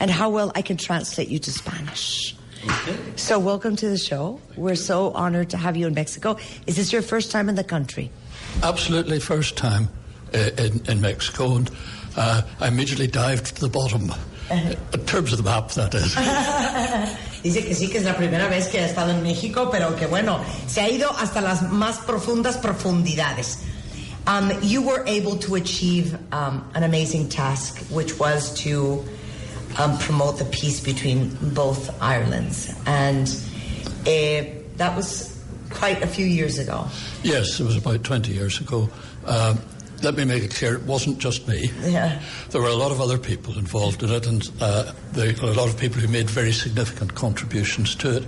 and how well I can translate you to Spanish. Okay. So, welcome to the show. We're so honored to have you in Mexico. Is this your first time in the country? Absolutely, first time uh, in, in Mexico. And uh, I immediately dived to the bottom. In terms of the map, that is. Dice que sí, que es la primera vez que ha estado en México, pero que bueno, se ha ido hasta las más profundas profundidades. Um, you were able to achieve um, an amazing task, which was to um, promote the peace between both Irelands. And uh, that was quite a few years ago. Yes, it was about 20 years ago. Um, let me make it clear, it wasn't just me. Yeah. There were a lot of other people involved in it, and uh, there were a lot of people who made very significant contributions to it.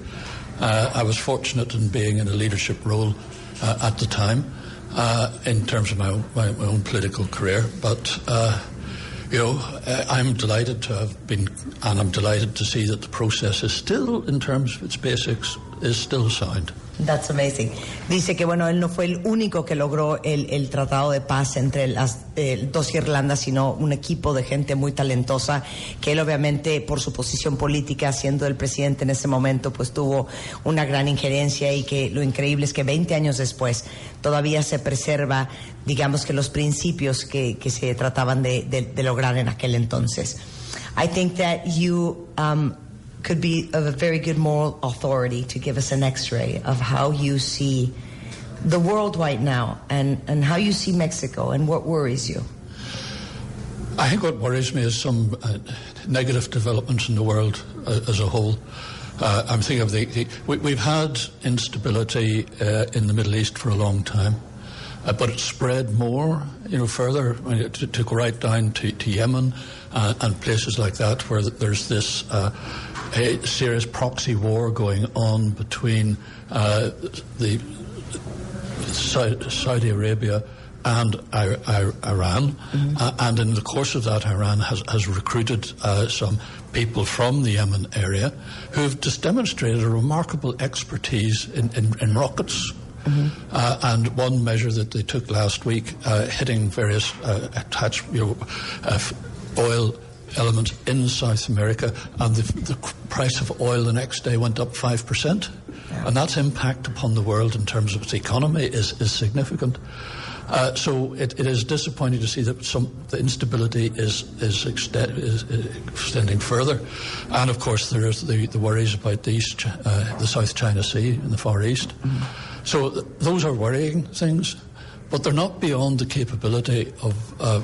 Uh, I was fortunate in being in a leadership role uh, at the time uh, in terms of my own, my, my own political career, but uh, you know, uh, I'm delighted to have been, and I'm delighted to see that the process is still, in terms of its basics, is still sound. That's amazing. Dice que bueno, él no fue el único que logró el, el tratado de paz entre las eh, dos Irlandas, sino un equipo de gente muy talentosa que él obviamente por su posición política, siendo el presidente en ese momento, pues tuvo una gran injerencia y que lo increíble es que 20 años después todavía se preserva, digamos que los principios que, que se trataban de, de, de lograr en aquel entonces. I think that you um, could be of a very good moral authority to give us an x-ray of how you see the world right now and, and how you see Mexico and what worries you. I think what worries me is some uh, negative developments in the world uh, as a whole. Uh, I'm thinking of the, the we, have had instability uh, in the Middle East for a long time, uh, but it spread more, you know, further to, to go right down to, to Yemen uh, and places like that where there's this a serious proxy war going on between uh, the Saudi Arabia and Iran, mm-hmm. uh, and in the course of that, Iran has, has recruited uh, some people from the Yemen area who've just demonstrated a remarkable expertise in, in, in rockets. Mm-hmm. Uh, and one measure that they took last week, uh, hitting various uh, attached you know, uh, oil element in South America, and the, the price of oil the next day went up 5%. Yeah. And that's impact upon the world in terms of its economy is, is significant. Uh, so it, it is disappointing to see that some the instability is is, extend, is, is extending further, and of course there is the, the worries about the East, uh, the South China Sea in the Far East. Mm-hmm. So th- those are worrying things, but they're not beyond the capability of uh,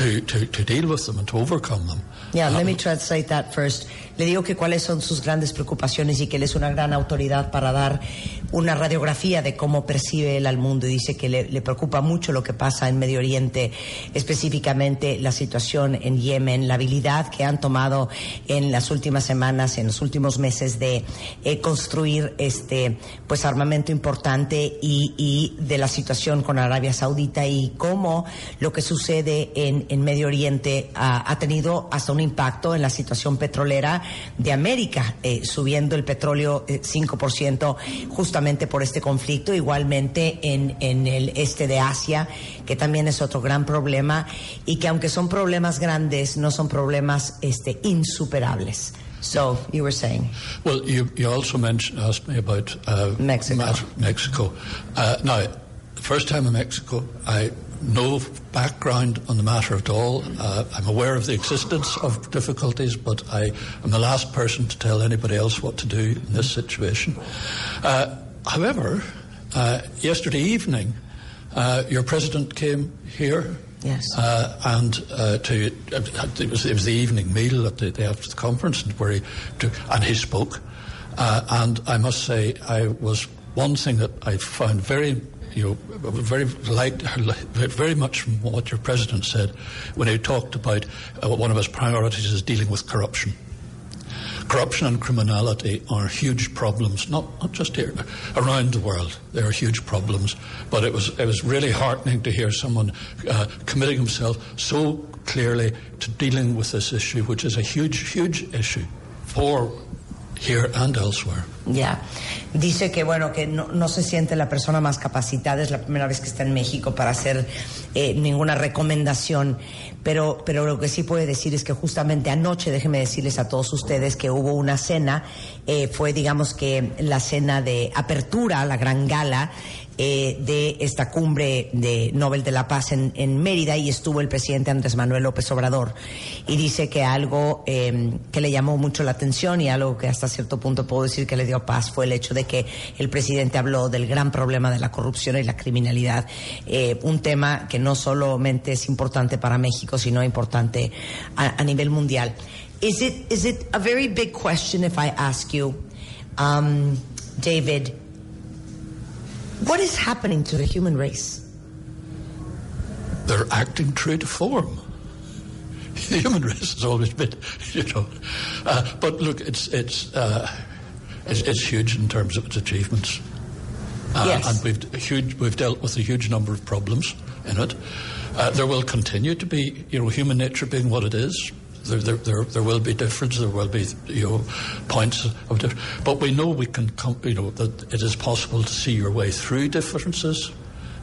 to, to, to deal with them and to overcome them. Yeah, let me um, translate that first. Le digo que cuáles son sus grandes preocupaciones y que él es una gran autoridad para dar una radiografía de cómo percibe él al mundo. Y dice que le, preocupa mucho lo que pasa en Medio Oriente, específicamente la situación en Yemen, la habilidad que han tomado en las últimas semanas, en los últimos meses de eh, construir este pues armamento importante y, de la situación con Arabia Saudita y cómo lo que sucede en, Medio Oriente ha tenido hasta un impacto en la situación petrolera de América, eh, subiendo el petróleo 5% eh, justamente por este conflicto, igualmente en, en el este de Asia, que también es otro gran problema, y que aunque son problemas grandes, no son problemas este, insuperables. So you were saying. Well, you, you also mentioned asked me about uh, Mexico. Mexico. Uh, now, the first time in Mexico, I no background on the matter at all. Uh, I'm aware of the existence of difficulties, but I am the last person to tell anybody else what to do in this situation. Uh, however, uh, yesterday evening, uh, your president came here Yes. Uh, and uh, to it was, it was the evening meal at the, after the conference, where he to, and he spoke. Uh, and I must say, I was one thing that I found very you know, very liked, very much from what your president said when he talked about uh, one of his priorities is dealing with corruption. Corruption and criminality are huge problems, not, not just here, around the world. They are huge problems. But it was, it was really heartening to hear someone uh, committing himself so clearly to dealing with this issue, which is a huge, huge issue for here and elsewhere. Ya. Dice que, bueno, que no, no, se siente la persona más capacitada, es la primera vez que está en México para hacer eh, ninguna recomendación, pero, pero lo que sí puede decir es que justamente anoche, déjenme decirles a todos ustedes que hubo una cena, eh, fue digamos que la cena de apertura, la gran gala, eh, de esta cumbre de Nobel de la Paz en, Mérida y estuvo el presidente Andrés Manuel López Obrador. Y dice que algo eh, que le llamó mucho la atención y algo que hasta cierto punto puedo decir que le dio paz fue el hecho de que el presidente habló del gran problema de la corrupción y la criminalidad, eh, un tema que no solamente es importante para México, sino importante a, a nivel mundial. Is it, is it a very big question if I ask you, um, David, What is happening to the human race? They're acting true to form. The human race has always been, you know. Uh, but look, it's it's, uh, it's, it's huge in terms of its achievements. Uh, yes. And we've huge, we've dealt with a huge number of problems in it. Uh, there will continue to be, you know, human nature being what it is. There, there, there, will be differences, There will be, you know, points of difference. But we know we can, come, you know, that it is possible to see your way through differences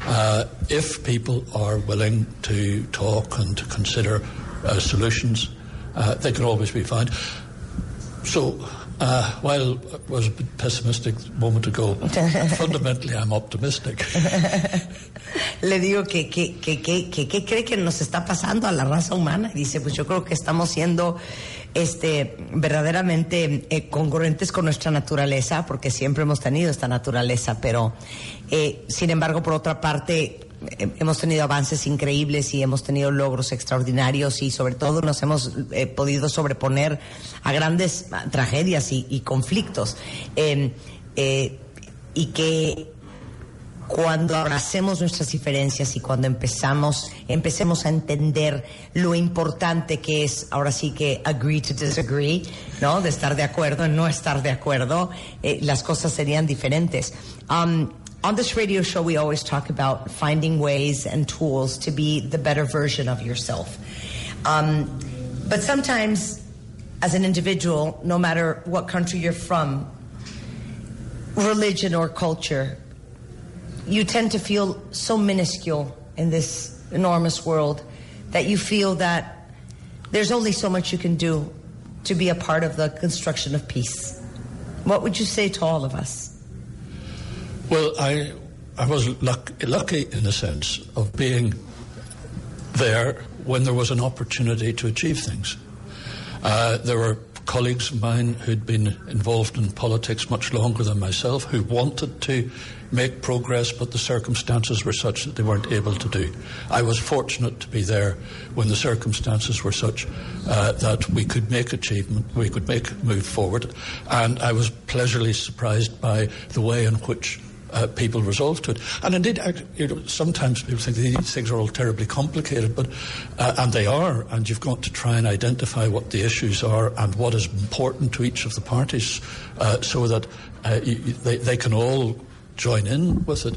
uh, if people are willing to talk and to consider uh, solutions. Uh, they can always be found. So uh, I was a bit pessimistic a moment ago, fundamentally I'm optimistic. Le digo que qué que, que, que, cree que nos está pasando a la raza humana. Dice, pues yo creo que estamos siendo este, verdaderamente eh, congruentes con nuestra naturaleza, porque siempre hemos tenido esta naturaleza, pero eh, sin embargo, por otra parte, hemos tenido avances increíbles y hemos tenido logros extraordinarios y sobre todo nos hemos eh, podido sobreponer a grandes tragedias y, conflictos. Eh, eh, y que cuando abracemos nuestras diferencias y cuando empezamos, empecemos a entender lo importante que es, ahora sí que agree to disagree, ¿no? De estar de acuerdo en no estar de acuerdo, eh, las cosas serían diferentes. Um, on this radio show, we always talk about finding ways and tools to be the better version of yourself. Um, but sometimes, as an individual, no matter what country you're from, religion or culture, you tend to feel so minuscule in this enormous world that you feel that there's only so much you can do to be a part of the construction of peace. What would you say to all of us? Well, I, I was luck, lucky in the sense of being there when there was an opportunity to achieve things. Uh, there were colleagues of mine who'd been involved in politics much longer than myself who wanted to make progress, but the circumstances were such that they weren't able to do. I was fortunate to be there when the circumstances were such uh, that we could make achievement, we could make move forward, and I was pleasurably surprised by the way in which uh, people resolve to it. And indeed, you know, sometimes people think these things are all terribly complicated, but uh, and they are. And you've got to try and identify what the issues are and what is important to each of the parties, uh, so that uh, you, they, they can all join in with it.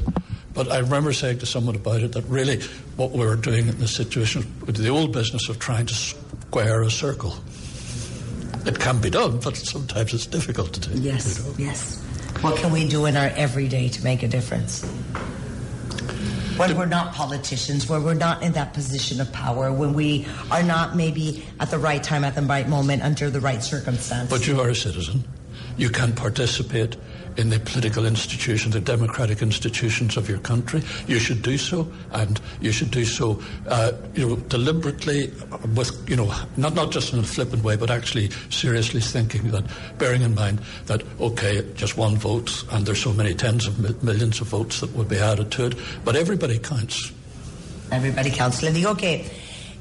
But I remember saying to someone about it that really what we were doing in this situation was the old business of trying to square a circle. It can be done, but sometimes it's difficult to do. Yes, yes. What can we do in our everyday to make a difference? When we're not politicians, when we're not in that position of power, when we are not maybe at the right time, at the right moment, under the right circumstance. But you are a citizen. You can participate in the political institutions, the democratic institutions of your country. You should do so, and you should do so, uh, you know, deliberately, with you know, not not just in a flippant way, but actually seriously thinking that, bearing in mind that okay, just one vote, and there's so many tens of millions of votes that would be added to it, but everybody counts. Everybody counts. Le digo que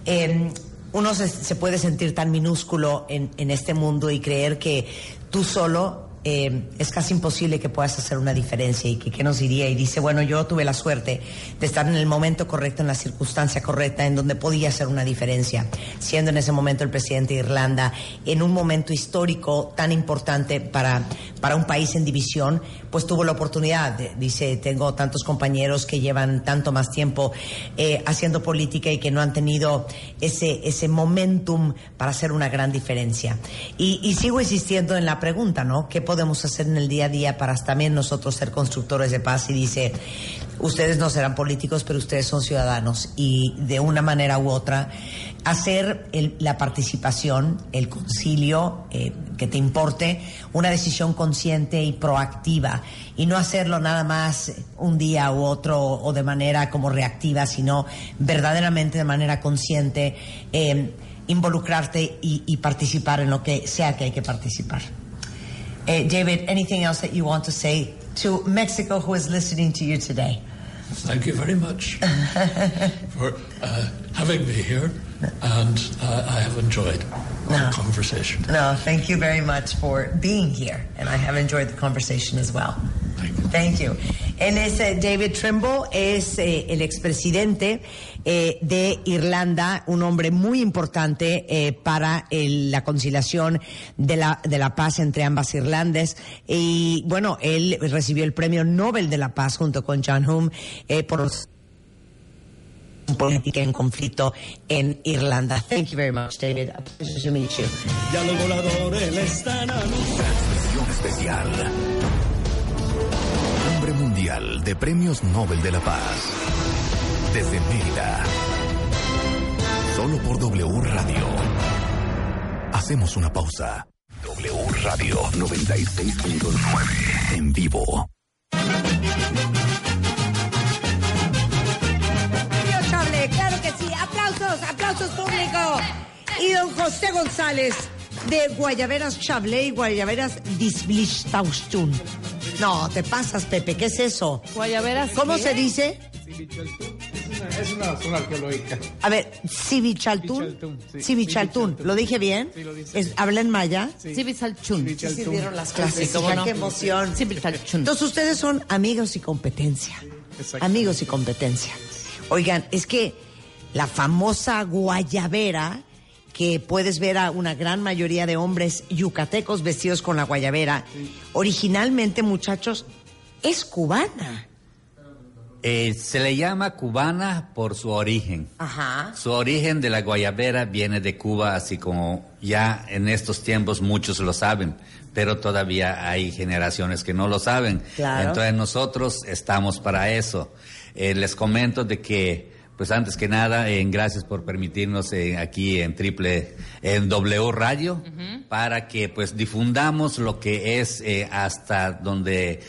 em, uno se, puede sentir tan minúsculo en, en este mundo y creer que tú solo eh, es casi imposible que puedas hacer una diferencia y que qué nos diría y dice bueno yo tuve la suerte de estar en el momento correcto en la circunstancia correcta en donde podía hacer una diferencia siendo en ese momento el presidente de Irlanda en un momento histórico tan importante para para un país en división pues tuvo la oportunidad dice tengo tantos compañeros que llevan tanto más tiempo eh, haciendo política y que no han tenido ese ese momentum para hacer una gran diferencia. Y, y sigo insistiendo en la pregunta no que podemos hacer en el día a día para también nosotros ser constructores de paz? Y dice, ustedes no serán políticos, pero ustedes son ciudadanos y de una manera u otra hacer la participación, el concilio eh, que te importe, una decisión consciente y proactiva y no hacerlo nada más un día u otro o de manera como reactiva, sino verdaderamente de manera consciente eh, involucrarte y participar en lo que sea que hay que participar. Uh, David, anything else that you want to say to Mexico who is listening to you today? Thank you very much for uh, having me here, and uh, I have enjoyed our no. conversation. No, thank you very much for being here, and I have enjoyed the conversation as well. Thank you. Thank you. Él es eh, David Trimble, es eh, el expresidente eh, de Irlanda, un hombre muy importante eh, para el, la conciliación de la, de la paz entre ambas Irlandes. Y bueno, él recibió el premio Nobel de la Paz junto con John Hume eh, por política en conflicto en Irlanda. Thank you very much, David. A pleasure to meet you. Ya los voladores están Transmisión especial mundial de premios Nobel de la Paz. Desde Mérida. Solo por W Radio. Hacemos una pausa. W Radio 96.9. En vivo. Aplausos, público. Y don José González de Guayaberas Chablé y Guayaberas Disblichtauschun. No, te pasas, Pepe. ¿Qué es eso? Guayaberas. ¿Cómo se dice? Es una zona arqueológica. A ver, Civichaltún. Civichaltún. ¿Lo dije bien? Sí, lo dice. ¿Habla en maya? Sí. Civichaltún. Sí sirvieron las clases. Qué emoción. Civichaltún. Entonces ustedes son amigos y competencia. Amigos y competencia. Oigan, es que la famosa guayabera que puedes ver a una gran mayoría de hombres yucatecos vestidos con la guayabera, originalmente, muchachos, es cubana. Eh, se le llama cubana por su origen. Ajá. Su origen de la guayabera viene de Cuba, así como ya en estos tiempos muchos lo saben, pero todavía hay generaciones que no lo saben. Entonces nosotros estamos para eso. Eh, les comento de que pues antes que nada, gracias por permitirnos eh, aquí en Triple, en W Radio, para que pues difundamos lo que es eh, hasta donde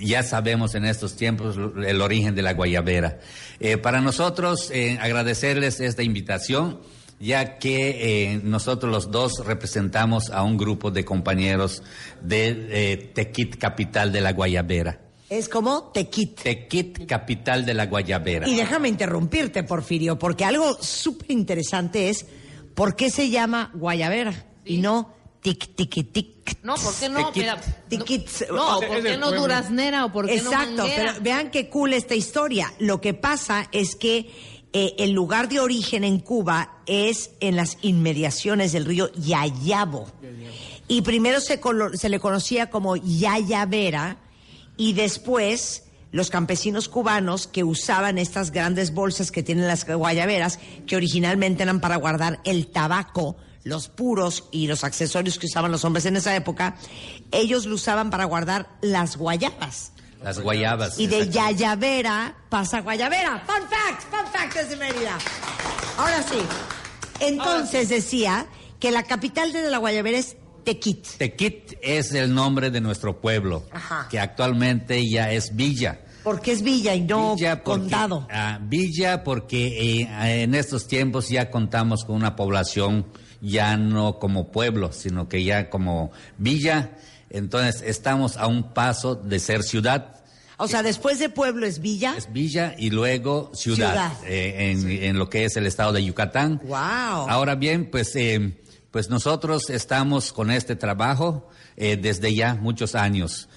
ya sabemos en estos tiempos el origen de la guayabera. Eh, para nosotros, agradecerles esta invitación ya que nosotros los dos representamos a un grupo de compañeros de Tequit Capital de la Guayabera. Es como Tequit. Tequit, capital de la Guayabera. Y déjame interrumpirte, Porfirio, porque algo súper interesante es por qué se llama Guayabera y no tic tic tic. No, ¿por qué no? Mira, no, ¿por qué no duraznera o por qué Exacto, no pero vean qué cool esta historia. Lo que pasa es que eh, el lugar de origen en Cuba es en las inmediaciones del río Yayabo. Y primero se, se le conocía como Yayavera y después los campesinos cubanos que usaban estas grandes bolsas que tienen las guayaberas, que originalmente eran para guardar el tabaco, los puros y los accesorios que usaban los hombres en esa época, ellos lo usaban para guardar las guayabas. Las guayabas. Y de Yayavera pasa Guayabera. Fun fact, fun fact desde Mérida. Ahora sí. Entonces decía que la capital de la Guayabera es Tequit. Tequit es el nombre de nuestro pueblo, que actualmente ya es villa. ¿Por qué es villa y no condado? Ah, villa porque eh, en estos tiempos ya contamos con una población ya no como pueblo, sino que ya como villa. Entonces estamos a un paso de ser ciudad. O sea, después de pueblo es villa. Es villa y luego ciudad, eh, en, lo que es el estado de Yucatán. Wow. Ahora bien, pues, eh, pues nosotros estamos con este trabajo eh, desde ya muchos años.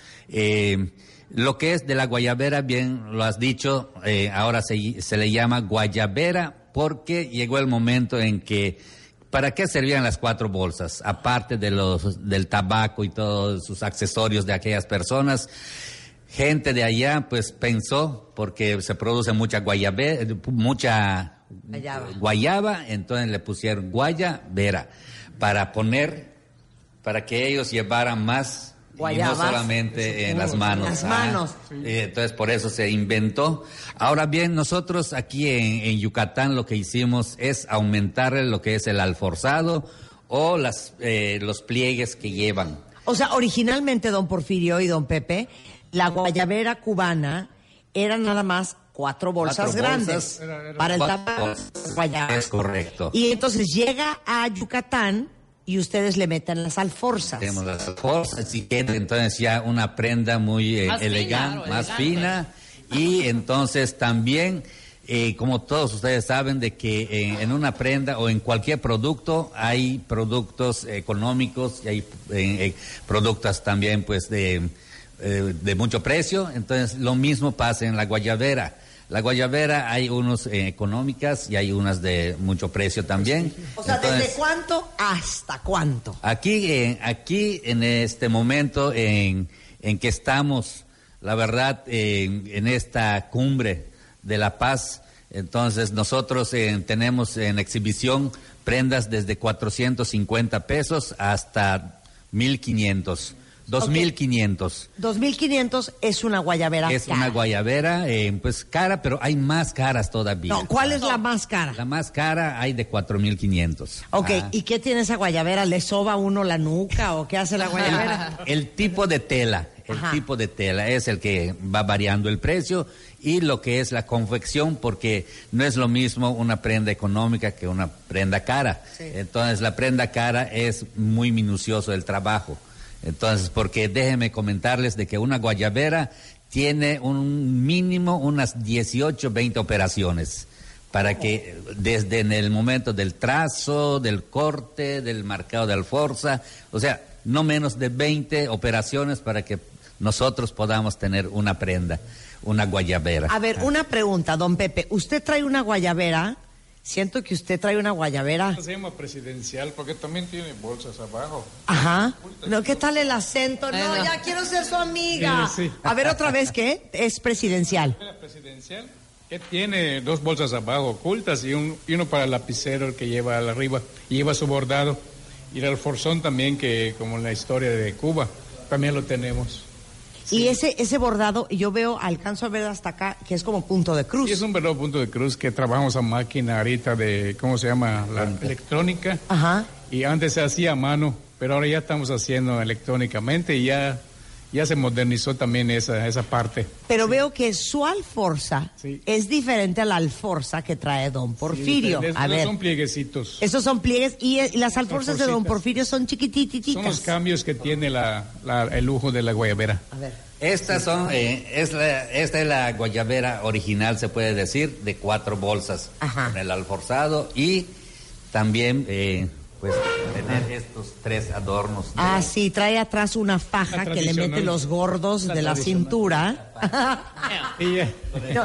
lo que es de la guayabera, bien lo has dicho, ahora se, se le llama guayabera porque llegó el momento en que ¿Para qué servían las cuatro bolsas? Aparte de los, del tabaco y todos sus accesorios de aquellas personas, gente de allá pues pensó, porque se produce mucha guayabe, mucha guayaba, entonces le pusieron guayabera para poner, para que ellos llevaran más y no solamente en las manos. Las manos. Eh, entonces por eso se inventó. Ahora bien, nosotros aquí en, Yucatán lo que hicimos es aumentar lo que es el alforzado o las, eh, los pliegues que llevan. O sea, originalmente, don Porfirio y don Pepe, la guayabera cubana era nada más cuatro bolsas grandes para el tabaco. Es correcto. Y entonces llega a Yucatán y ustedes le meten las alforzas. Tenemos las alforzas y queda entonces ya una prenda muy eh, elegante, más fina y entonces también eh, como todos ustedes saben de que eh, en una prenda o en cualquier producto hay productos económicos y hay productos también pues de, de mucho precio, entonces lo mismo pasa en la guayabera la guayabera hay unos eh, económicas y hay unas de mucho precio también. O sea, ¿desde cuánto hasta cuánto? Aquí, eh, aquí en este momento en, en que estamos, la verdad, en esta cumbre de la paz, entonces nosotros eh, tenemos en exhibición prendas desde 450 pesos hasta 1500. 2.500. 2.500 es una guayabera Es una guayabera, eh, pues cara, pero hay más caras todavía. No, ¿cuál es la más cara? La más cara hay de 4.500. Ok, ah. ¿y qué tiene esa guayabera? ¿Le soba uno la nuca o qué hace la guayabera? El, tipo de tela, el tipo de tela es el que va variando el precio y lo que es la confección, porque no es lo mismo una prenda económica que una prenda cara. Entonces, la prenda cara es muy minucioso el trabajo. Entonces, porque déjenme comentarles de que una guayabera tiene un mínimo unas 18, 20 operaciones para que desde en el momento del trazo, del corte, del marcado de alforza, o sea, no menos de 20 operaciones para que nosotros podamos tener una prenda, una guayabera. A ver, una pregunta, don Pepe, ¿usted trae una guayabera? Siento que usted trae una guayabera. Se llama presidencial porque también tiene bolsas abajo. Ajá. No, ¿qué tal el acento? No, ya quiero ser su amiga. A ver otra vez, ¿qué? Es presidencial. presidencial que tiene dos bolsas abajo ocultas y, un, y uno para el lapicero el que lleva arriba y lleva su bordado. Y el forzón también que como en la historia de Cuba también lo tenemos. Y ese, ese bordado, yo veo, alcanzo a ver hasta acá, que es como punto de cruz. Sí, es un verdadero punto de cruz que trabajamos a máquina ahorita de, ¿cómo se llama? La electrónica. Ajá. Y antes se hacía a mano, pero ahora ya estamos haciendo electrónicamente y ya ya se modernizó también esa, esa parte. Pero veo que su alforza es diferente a la alforza que trae don Porfirio. a ver. Son plieguecitos. Esos son pliegues y, las alforzas de don Porfirio son chiquitititas. Son los cambios que tiene la, el lujo de la guayabera. A ver. Estas son, eh, es la, esta es la guayabera original, se puede decir, de cuatro bolsas Ajá. con el alforzado y también eh, pues tener estos tres adornos. Ah, sí, trae atrás una faja que le mete los gordos de la cintura.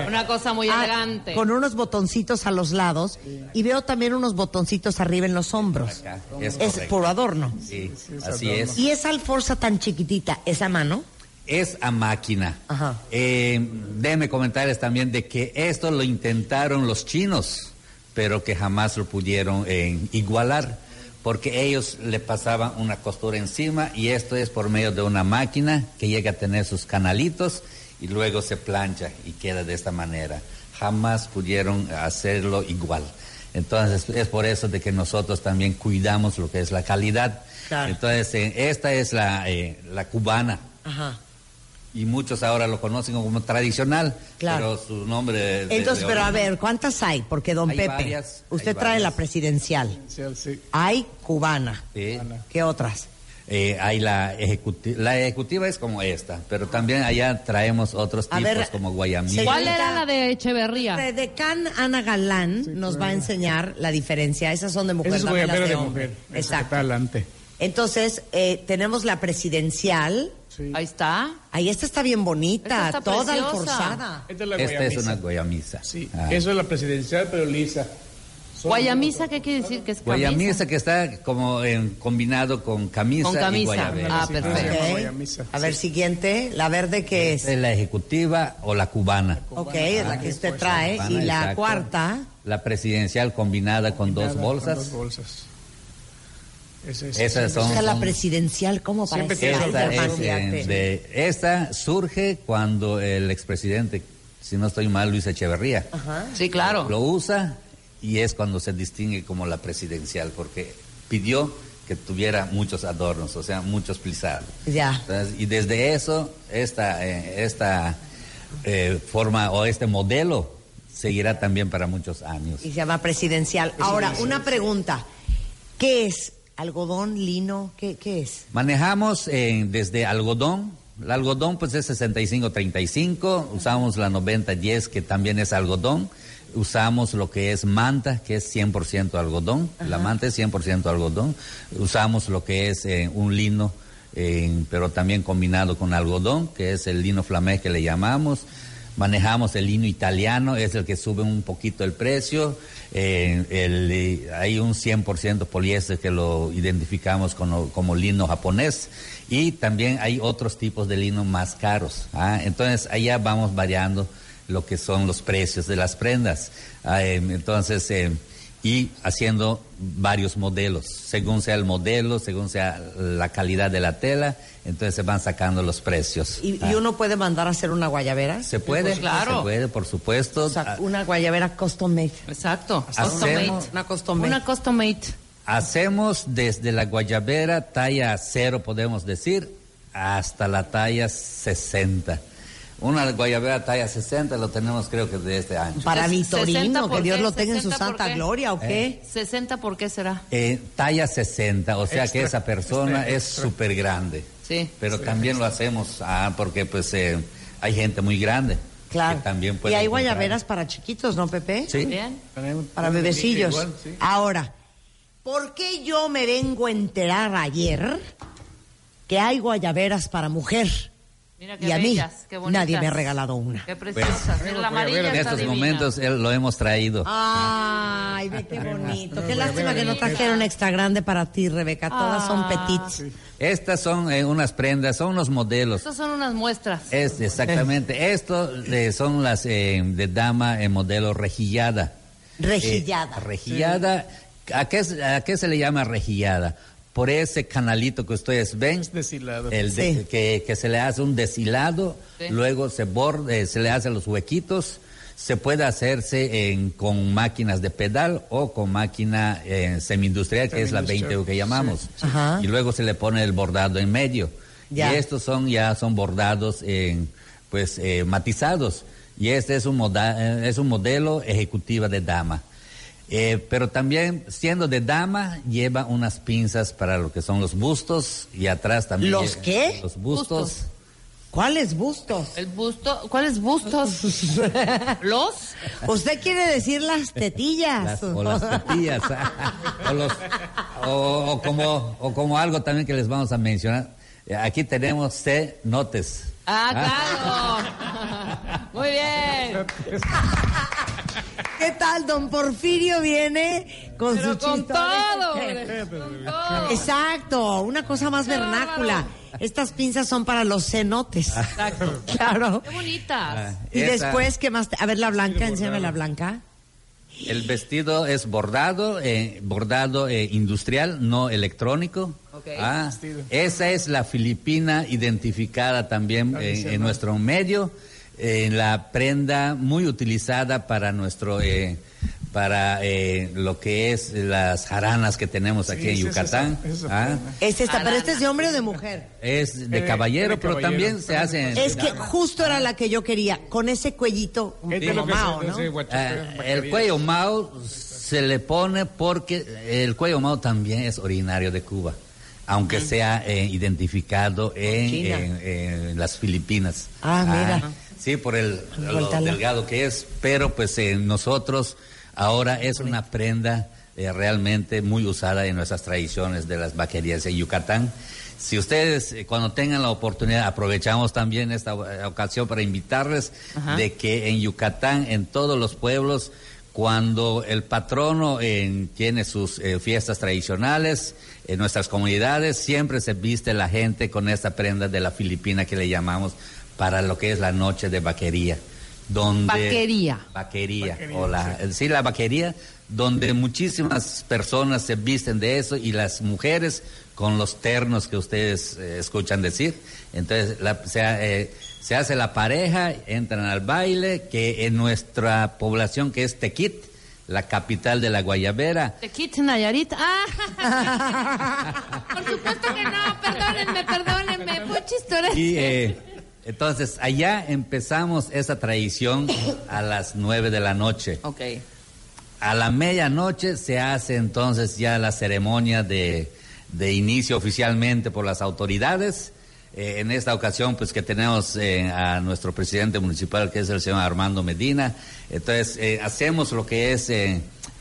una cosa muy ah, elegante. Con unos botoncitos a los lados y veo también unos botoncitos arriba en los hombros. Es, por adorno. Sí, así es. ¿Y esa alforza tan chiquitita, esa mano? Es a máquina. Ajá. Eh, déjeme comentarles también de que esto lo intentaron los chinos, pero que jamás lo pudieron eh, igualar porque ellos le pasaban una costura encima y esto es por medio de una máquina que llega a tener sus canalitos y luego se plancha y queda de esta manera. Jamás pudieron hacerlo igual. Entonces es por eso de que nosotros también cuidamos lo que es la calidad. Entonces eh, esta es la, eh, la cubana. Ajá y muchos ahora lo conocen como tradicional, pero su nombre... Entonces, pero a ver, ¿cuántas hay? Porque don Pepe, usted trae la presidencial. Sí. Hay cubana. ¿Qué otras? eh, hay la ejecutiva, la ejecutiva es como esta, pero también allá traemos otros tipos como Guayamí. ¿Cuál era la de Echeverría? De Decán Ana Galán nos va a enseñar la diferencia. Esas son de mujer, Esas de, de mujer. Exacto. Adelante. Entonces, eh, tenemos la presidencial. Ahí está. Ahí esta está bien bonita, toda forzada. Esta es, la Esta es una guayamisa. Sí, ah. eso es la presidencial, pero lisa. Guayamisa, ¿qué quiere decir que es camisa? Guayamisa que está como en, combinado con camisa, con camisa. y guayabera. Ah, perfecto. A ver, siguiente, ¿la verde qué es? Es la ejecutiva o la cubana. Ok, es la que usted trae. y la cuarta. La presidencial combinada con dos bolsas. Con dos bolsas. Esas son, la presidencial, ¿cómo parece? Esta, de, esta surge cuando el expresidente, si no estoy mal, Luis Echeverría. Sí, claro. Lo usa y es cuando se distingue como la presidencial, porque pidió que tuviera muchos adornos, o sea, muchos plisados. Ya. y desde eso, esta, eh, esta eh, forma o este modelo seguirá también para muchos años. Y se llama presidencial. Ahora, una pregunta. ¿Qué es algodón, lino? ¿Qué, qué es? Manejamos eh, desde algodón. El algodón pues es 65-35, usamos la 90-10 que también es algodón usamos lo que es manta, que es 100% algodón, la manta es 100% algodón, usamos lo que es eh, un lino, eh, pero también combinado con algodón, que es el lino flamé que le llamamos, manejamos el lino italiano, es el que sube un poquito el precio, eh, hay un 100% poliéster que lo identificamos como, como, lino japonés y también hay otros tipos de lino más caros, ¿ah? entonces allá vamos variando lo que son los precios de las prendas. Ah, em, entonces, em, y haciendo varios modelos, según sea el modelo, según sea la calidad de la tela, entonces se van sacando los precios. ¿Y, ah. uno puede mandar a hacer una guayabera? Se puede, pues claro. Se puede, por supuesto. Ah. una guayabera custom made. Exacto. Custom made. Una custom made. Una custom made. Hacemos desde la guayabera talla cero, podemos decir, hasta la talla 60. Una guayabera talla 60 lo tenemos creo que de este año. Para Vitorino, que Dios lo tenga en su santa gloria, ¿o qué? ¿60 eh. por qué será? Eh, talla 60, o sea que esa persona es súper grande. Sí. Pero también lo hacemos ah, porque pues eh, hay gente muy grande. Claro. también y hay guayaberas para chiquitos, ¿no, Pepe? Sí. Bien. Para bebecillos. Ahora, ¿por qué yo me vengo a enterar ayer que hay guayaberas para mujer? Mira qué y a mí nadie me ha regalado una. Qué preciosa. en estos momentos lo hemos traído. Ay, ve qué bonito. Qué lástima que no trajeron extra grande para ti, Rebeca. Todas son ah. petits. Estas son eh, unas prendas, son unos modelos. Estas son unas muestras. Es, exactamente. Esto son las eh, de dama en modelo rejillada. Rejillada. Eh, rejillada. ¿A qué, ¿A qué se le llama rejillada? Por ese canalito que ustedes ven, el que, se le hace un deshilado, luego se borde, se le hace los huequitos, se puede hacerse en, con máquinas de pedal o con máquina eh, semi-industrial, que es la 20 que llamamos, y luego se le pone el bordado en medio. Y estos son ya son bordados en, pues eh, matizados. Y este es un, moda, es un modelo ejecutiva de dama. Eh, pero también, siendo de dama, lleva unas pinzas para lo que son los bustos y atrás también. ¿Los qué? Los bustos. ¿Cuáles bustos? El busto, ¿cuáles bustos? ¿Los? Usted quiere decir las tetillas. o las tetillas. o, o, como, o como algo también que les vamos a mencionar. Aquí tenemos C notes. Ah, claro. Muy bien. ¿Qué tal? Don Porfirio viene con su con todo, Exacto, una cosa más vernácula. Estas pinzas son para los cenotes. Exacto. claro. Qué bonitas. Ah, y después, ¿qué más? A ver, la blanca, enséñame la blanca. El vestido es bordado, eh, bordado eh, industrial, no electrónico. Ah, esa es la filipina identificada también eh, en nuestro medio en la prenda muy utilizada para nuestro eh, para eh, lo que es las jaranas que tenemos aquí en Yucatán. Es, ¿ah? esta, pero este es de hombre o de mujer. Es de caballero, pero también se hace. es que justo era la que yo quería, con ese cuellito mao, ¿no? Ah, el cuello mao se le pone porque el cuello mao también es originario de Cuba. aunque sea eh, identificado en, las Filipinas. Ah, mira. Ah, sí, por el lo delgado que es, pero pues nosotros ahora es una prenda eh, realmente muy usada en nuestras tradiciones de las vaquerías de Yucatán. Si ustedes eh, cuando tengan la oportunidad, aprovechamos también esta ocasión para invitarles de que en Yucatán, en todos los pueblos, cuando el patrono tiene sus eh, fiestas tradicionales, en nuestras comunidades siempre se viste la gente con esta prenda de la Filipina que le llamamos para lo que es la noche de vaquería. Donde, vaquería. Vaquería. o la, sí, la vaquería, donde muchísimas personas se visten de eso y las mujeres con los ternos que ustedes eh, escuchan decir. Entonces, eh, se, hace la pareja, entran al baile, que en nuestra población que es Tequit, la capital de la Guayabera. Tequit, Nayarit. Ah. Por supuesto que no, perdónenme, perdónenme, fue chistoso. Y eh, entonces, allá empezamos esa tradición a las nueve de la noche. Ok. A la medianoche se hace entonces ya la ceremonia de, inicio oficialmente por las autoridades. Eh, en esta ocasión, pues que tenemos eh, a nuestro presidente municipal, que es el señor Armando Medina. Entonces, eh, hacemos lo que es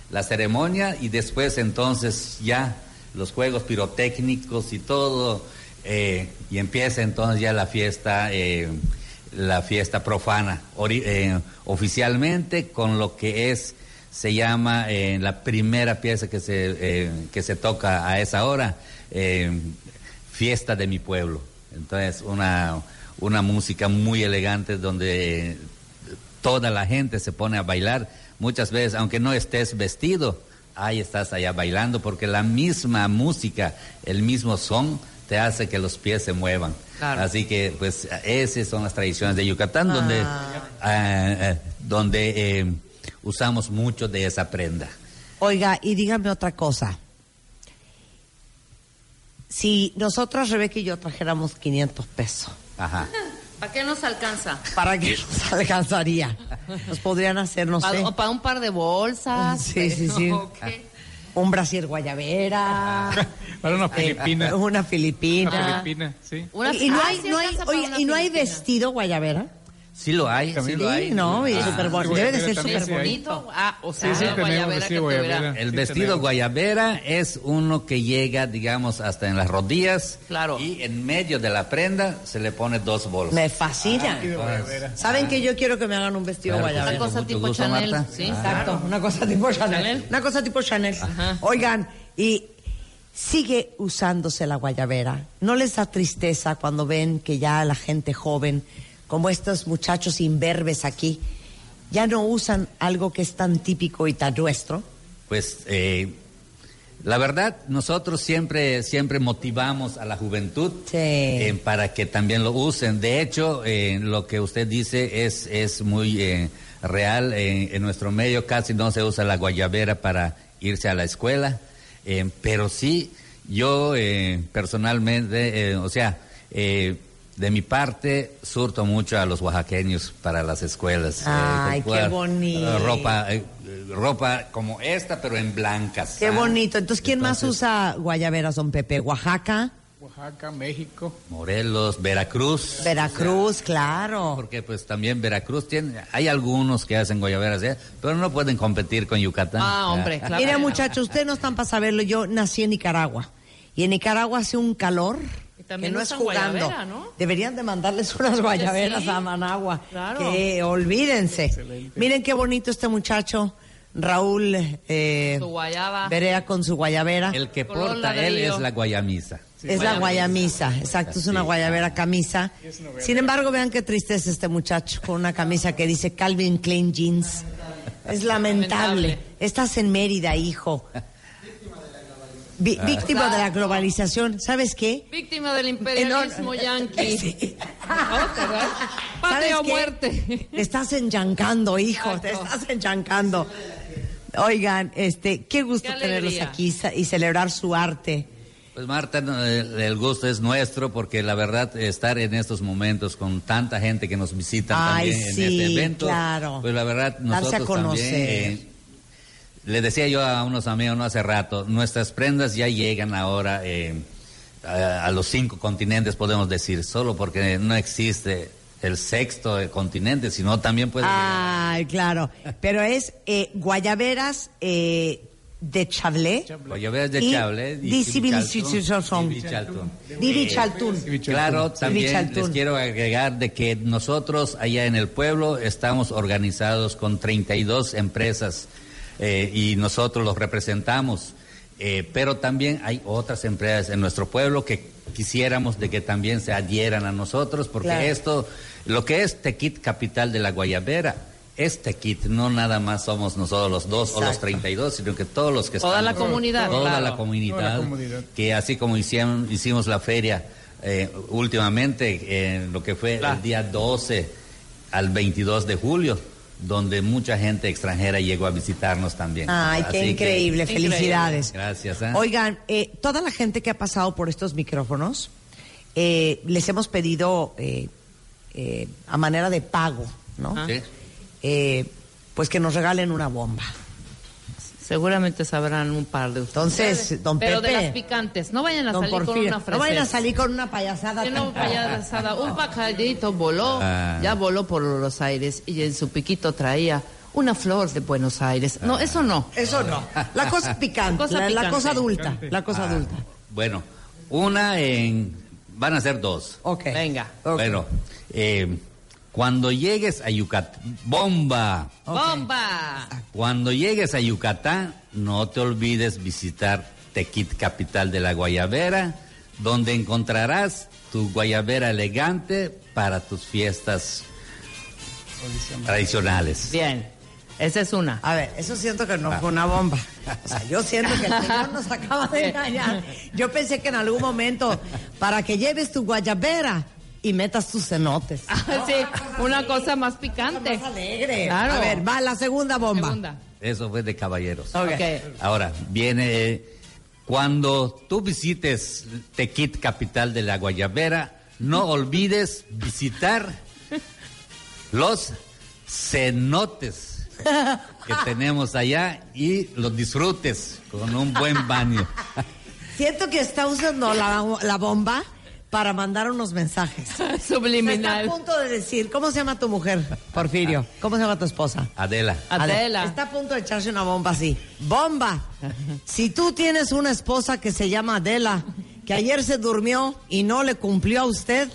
la ceremonia y después entonces ya los juegos pirotécnicos y todo, y empieza entonces ya la fiesta, la fiesta profana, oficialmente con lo que es se llama eh, la primera pieza que se, eh, que se toca a esa hora, eh, Fiesta de mi pueblo. Entonces, una, una música muy elegante donde toda la gente se pone a bailar. Muchas veces, aunque no estés vestido, ahí estás allá bailando porque la misma música, el mismo son, te hace que los pies se muevan. Así que, pues, esas son las tradiciones de Yucatán, donde, ah. donde usamos mucho de esa prenda. Oiga, y dígame otra cosa. Si nosotras, Rebeca y yo, trajéramos 500 pesos. Ajá. ¿Para qué nos alcanza? ¿Para qué nos alcanzaría? Nos podrían hacer, no sé. Para un par de bolsas. Sí, sí, sí. Un brasier guayabera. Para una filipina. una filipina. Una filipina, sí. ¿Y, no hay, no hay, ¿y no hay vestido guayabera? Sí lo hay, sí lo hay. no, y super bonito. Debe de ser súper bonito. Ah, o sea, sí, guayabera, que guayabera. El vestido guayabera es uno que llega, digamos, hasta en las rodillas. Claro. Y en medio de la prenda se le pone dos bolsas. Me fascina. Ah, ¿Saben que yo quiero que me hagan un vestido guayabera? Una cosa tipo Chanel. Sí, exacto. Una cosa tipo Chanel. Una cosa tipo Chanel. Oigan, y sigue usándose la guayabera. ¿No les da tristeza cuando ven que ya la gente joven como estos muchachos imberbes aquí, ya no usan algo que es tan típico y tan nuestro? Pues eh, la verdad, nosotros siempre, siempre motivamos a la juventud eh, para que también lo usen. De hecho, eh, lo que usted dice es, es muy real. en nuestro medio casi no se usa la guayabera para irse a la escuela, pero sí, yo personalmente, o sea, de mi parte, surto mucho a los oaxaqueños para las escuelas. Eh, Ay, qué bonito. ropa, eh, ropa como esta, pero en blancas. Qué bonito. Entonces, ¿quién más usa guayaberas, don Pepe? ¿Oaxaca? Oaxaca, México. Morelos, Veracruz. Veracruz, claro. Porque pues también Veracruz tiene, hay algunos que hacen guayaberas, ¿eh? pero no pueden competir con Yucatán. Ah, hombre, claro. Mira, muchachos, ustedes no están para saberlo. Yo nací en Nicaragua. Y en Nicaragua hace un calor que no es jugando. Deberían de mandarles unas guayaberas a Managua. Que olvídense. Miren qué bonito este muchacho. Raúl eh, Berea con su guayabera. El que porta él es la guayamisa. es la guayamisa, exacto, es una guayabera camisa. Sin embargo, vean qué triste es este muchacho con una camisa que dice Calvin Klein Jeans. Es lamentable. Estás en Mérida, hijo. Ah. víctima de la globalización, ¿sabes qué? Víctima del imperialismo yanqui. Patria o muerte. Te estás enyancando, hijo, te estás enyancando. Oigan, este, qué gusto tenerlos aquí y celebrar su arte. Pues Marta, el gusto es nuestro porque la verdad estar en estos momentos con tanta gente que nos visita también en este evento, claro. pues la verdad nosotros también eh, le decía yo a unos amigos no hace rato, nuestras prendas ya llegan ahora eh, a, los cinco continentes, podemos decir, solo porque no existe el sexto continente, sino también puede... Ay, claro. Pero es eh, guayaberas eh, de Chablé. Guayaberas de Chablé. Chaltún. Claro, también les quiero agregar de que nosotros allá en el pueblo estamos organizados con 32 empresas eh, y nosotros los representamos. Eh, pero también hay otras empresas en nuestro pueblo que quisiéramos de que también se adhieran a nosotros, porque esto, lo que es Tequit Capital de la Guayabera, es Tequit, no nada más somos nosotros los dos o los 32, sino que todos los que toda La comunidad, toda, la comunidad, que así como hicimos, hicimos la feria eh, últimamente, en lo que fue el día 12 al 22 de julio, donde mucha gente extranjera llegó a visitarnos también. Ay, qué increíble, felicidades. Gracias. ¿eh? Oigan, eh, toda la gente que ha pasado por estos micrófonos, eh, les hemos pedido a manera de pago, ¿no? ¿Sí? pues que nos regalen una bomba. Seguramente sabrán un par de ustedes. Entonces, don Pero de las picantes, no vayan a salir con una No vayan a salir con una payasada. no payasada. Un pajarito voló, ah. ya voló por los aires y en su piquito traía una flor de Buenos Aires. No, eso no. Eso no. La cosa picante, la, cosa adulta, la cosa ah. adulta. Bueno, una en... Van a ser dos. Ok. Venga. Bueno, eh, cuando llegues a Yucatán, bomba. Bomba. Cuando llegues a Yucatán, no te olvides visitar Tequit, capital de la Guayabera, donde encontrarás tu guayabera elegante para tus fiestas tradicionales. Bien. Esa es una. A ver, eso siento que no fue una bomba. O sea, yo siento que el señor nos acaba de engañar. Yo pensé que en algún momento, para que lleves tu guayabera, y metas tus cenotes. Ah, sí, una cosa más picante. Más alegre. Claro. A ver, va la segunda bomba. Eso fue de caballeros. Okay. Ahora, viene cuando tú visites Tequit, capital de la Guayabera, no olvides visitar los cenotes que tenemos allá y los disfrutes con un buen baño. Siento que está usando la, la bomba para mandar unos mensajes. Subliminal. Está a punto de decir, ¿cómo se llama tu mujer, Porfirio? ¿Cómo se llama tu esposa? Adela. Adela. Está a punto de echarse una bomba así. ¡Bomba! Si tú tienes una esposa que se llama Adela, que ayer se durmió y no le cumplió a usted,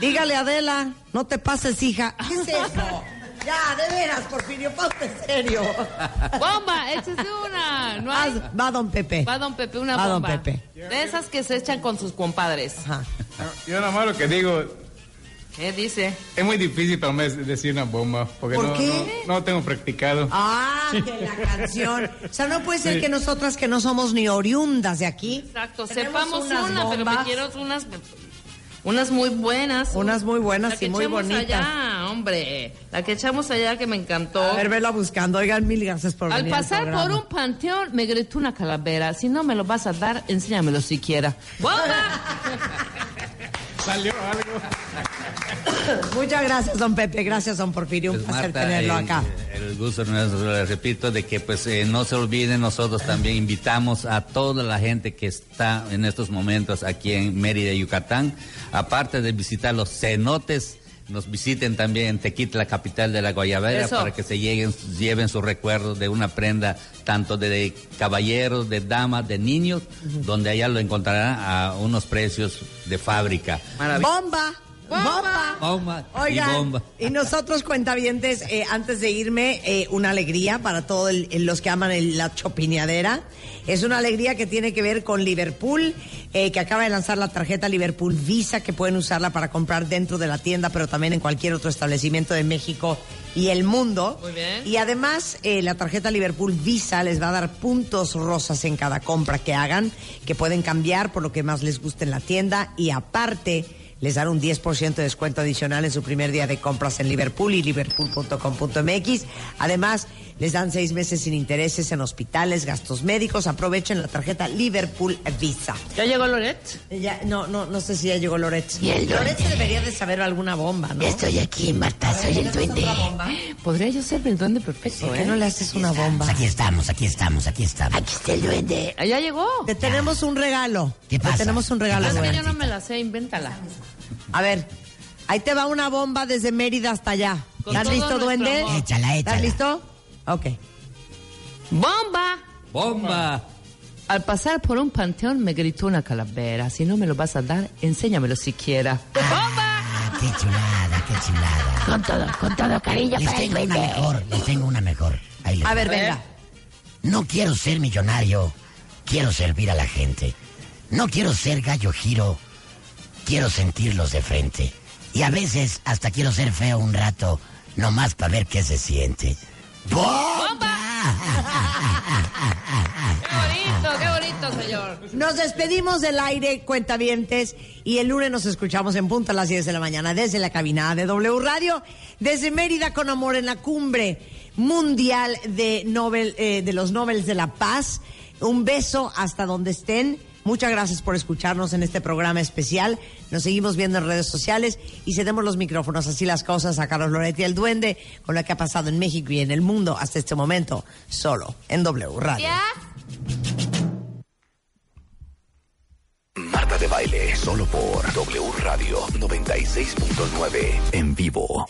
dígale Adela, no te pases, hija. ¿Qué es eso? Ya, de veras, Porfirio, ponte en serio. Bomba, échese una. No Va don Pepe. Va don Pepe, una Va bomba. don Pepe. De esas que se echan con sus compadres. Ajá. Yo nada más lo que digo. ¿Qué dice? Es muy difícil para mí decir una bomba. Porque ¿Por no, qué? No, tengo practicado. Ah, que la canción. O sea, no puede ser que nosotras que no somos ni oriundas de aquí. Exacto, sepamos una, pero me quiero unas unas muy buenas. Unas muy buenas y muy bonitas. allá, hombre. La que echamos allá que me encantó. A ver, vela buscando. Oigan, mil gracias por Al pasar por un panteón me gritó una calavera. Si no me lo vas a dar, enséñamelo siquiera. Salió algo. Muchas gracias, don Pepe. Gracias, don Porfirio. Un pues, placer tenerlo acá. El gusto nuestro, repito, de que pues eh, no se olviden, nosotros también invitamos a toda la gente que está en estos momentos aquí en Mérida, Yucatán, aparte de visitar los cenotes, nos visiten también en Tequit, la capital de la Guayabera, para que se lleguen, lleven sus recuerdos de una prenda tanto de caballeros, de damas, de niños, donde allá lo encontrarán a unos precios de fábrica. ¡Bomba! Bomba. Bomba. Oigan, y, bomba. y nosotros, cuentavientes, eh, antes de irme, eh, una alegría para todos los que aman la chopineadera. Es una alegría que tiene que ver con Liverpool, eh, que acaba de lanzar la tarjeta Liverpool Visa, que pueden usarla para comprar dentro de la tienda, pero también en cualquier otro establecimiento de México y el mundo. Muy bien. Y además, la tarjeta Liverpool Visa les va a dar puntos rosas en cada compra que hagan, que pueden cambiar por lo que más les guste en la tienda. Y aparte, les dan un 10% de descuento adicional en su primer día de compras en Liverpool y liverpool.com.mx. Además, les dan seis meses sin intereses en hospitales, gastos médicos. Aprovechen la tarjeta Liverpool Visa. ¿Ya llegó Loret? Ya, no, no, no sé si ya llegó Loret. ¿Y el Loret debería de saber alguna bomba, ¿no? Estoy aquí, Marta, soy el duende. Podría yo ser el duende perfecto, ¿Por qué no le haces una bomba? Aquí estamos, aquí estamos, aquí estamos. Aquí está el duende. ¿Ya llegó? Te tenemos un regalo. ¿Qué pasa? Te tenemos un regalo, duende. Yo no me la sé, invéntala. A ver, ahí te va una bomba desde Mérida hasta allá. ¿Estás listo, duende? Échala, échala. ¿Estás listo? Ok. ¡Bomba! ¡Bomba! Al pasar por un panteón me gritó una calavera. Si no me lo vas a dar, enséñamelo siquiera. ¡Bomba! ¡Qué chulada, qué chulada! Con todo, con todo cariño les tengo una mejor, les tengo una mejor. a ver, venga. No quiero ser millonario, quiero servir a la gente. No quiero ser gallo giro, quiero sentirlos de frente. Y a veces hasta quiero ser feo un rato, nomás para ver qué se siente. ¡Bomba! ¡Qué bonito, qué bonito, señor! Nos despedimos del aire, cuentavientes, y el lunes nos escuchamos en punto a las 10 de la mañana desde la cabina de W Radio, desde Mérida con Amor en la cumbre mundial de, Nobel, eh, de los Nobel de la Paz. Un beso hasta donde estén. Muchas gracias por escucharnos en este programa especial. Nos seguimos viendo en redes sociales y cedemos los micrófonos, así las cosas, a Carlos Loretti, el duende, con lo que ha pasado en México y en el mundo hasta este momento, solo en W Radio. Marta de baile, solo por W Radio 96.9, en vivo.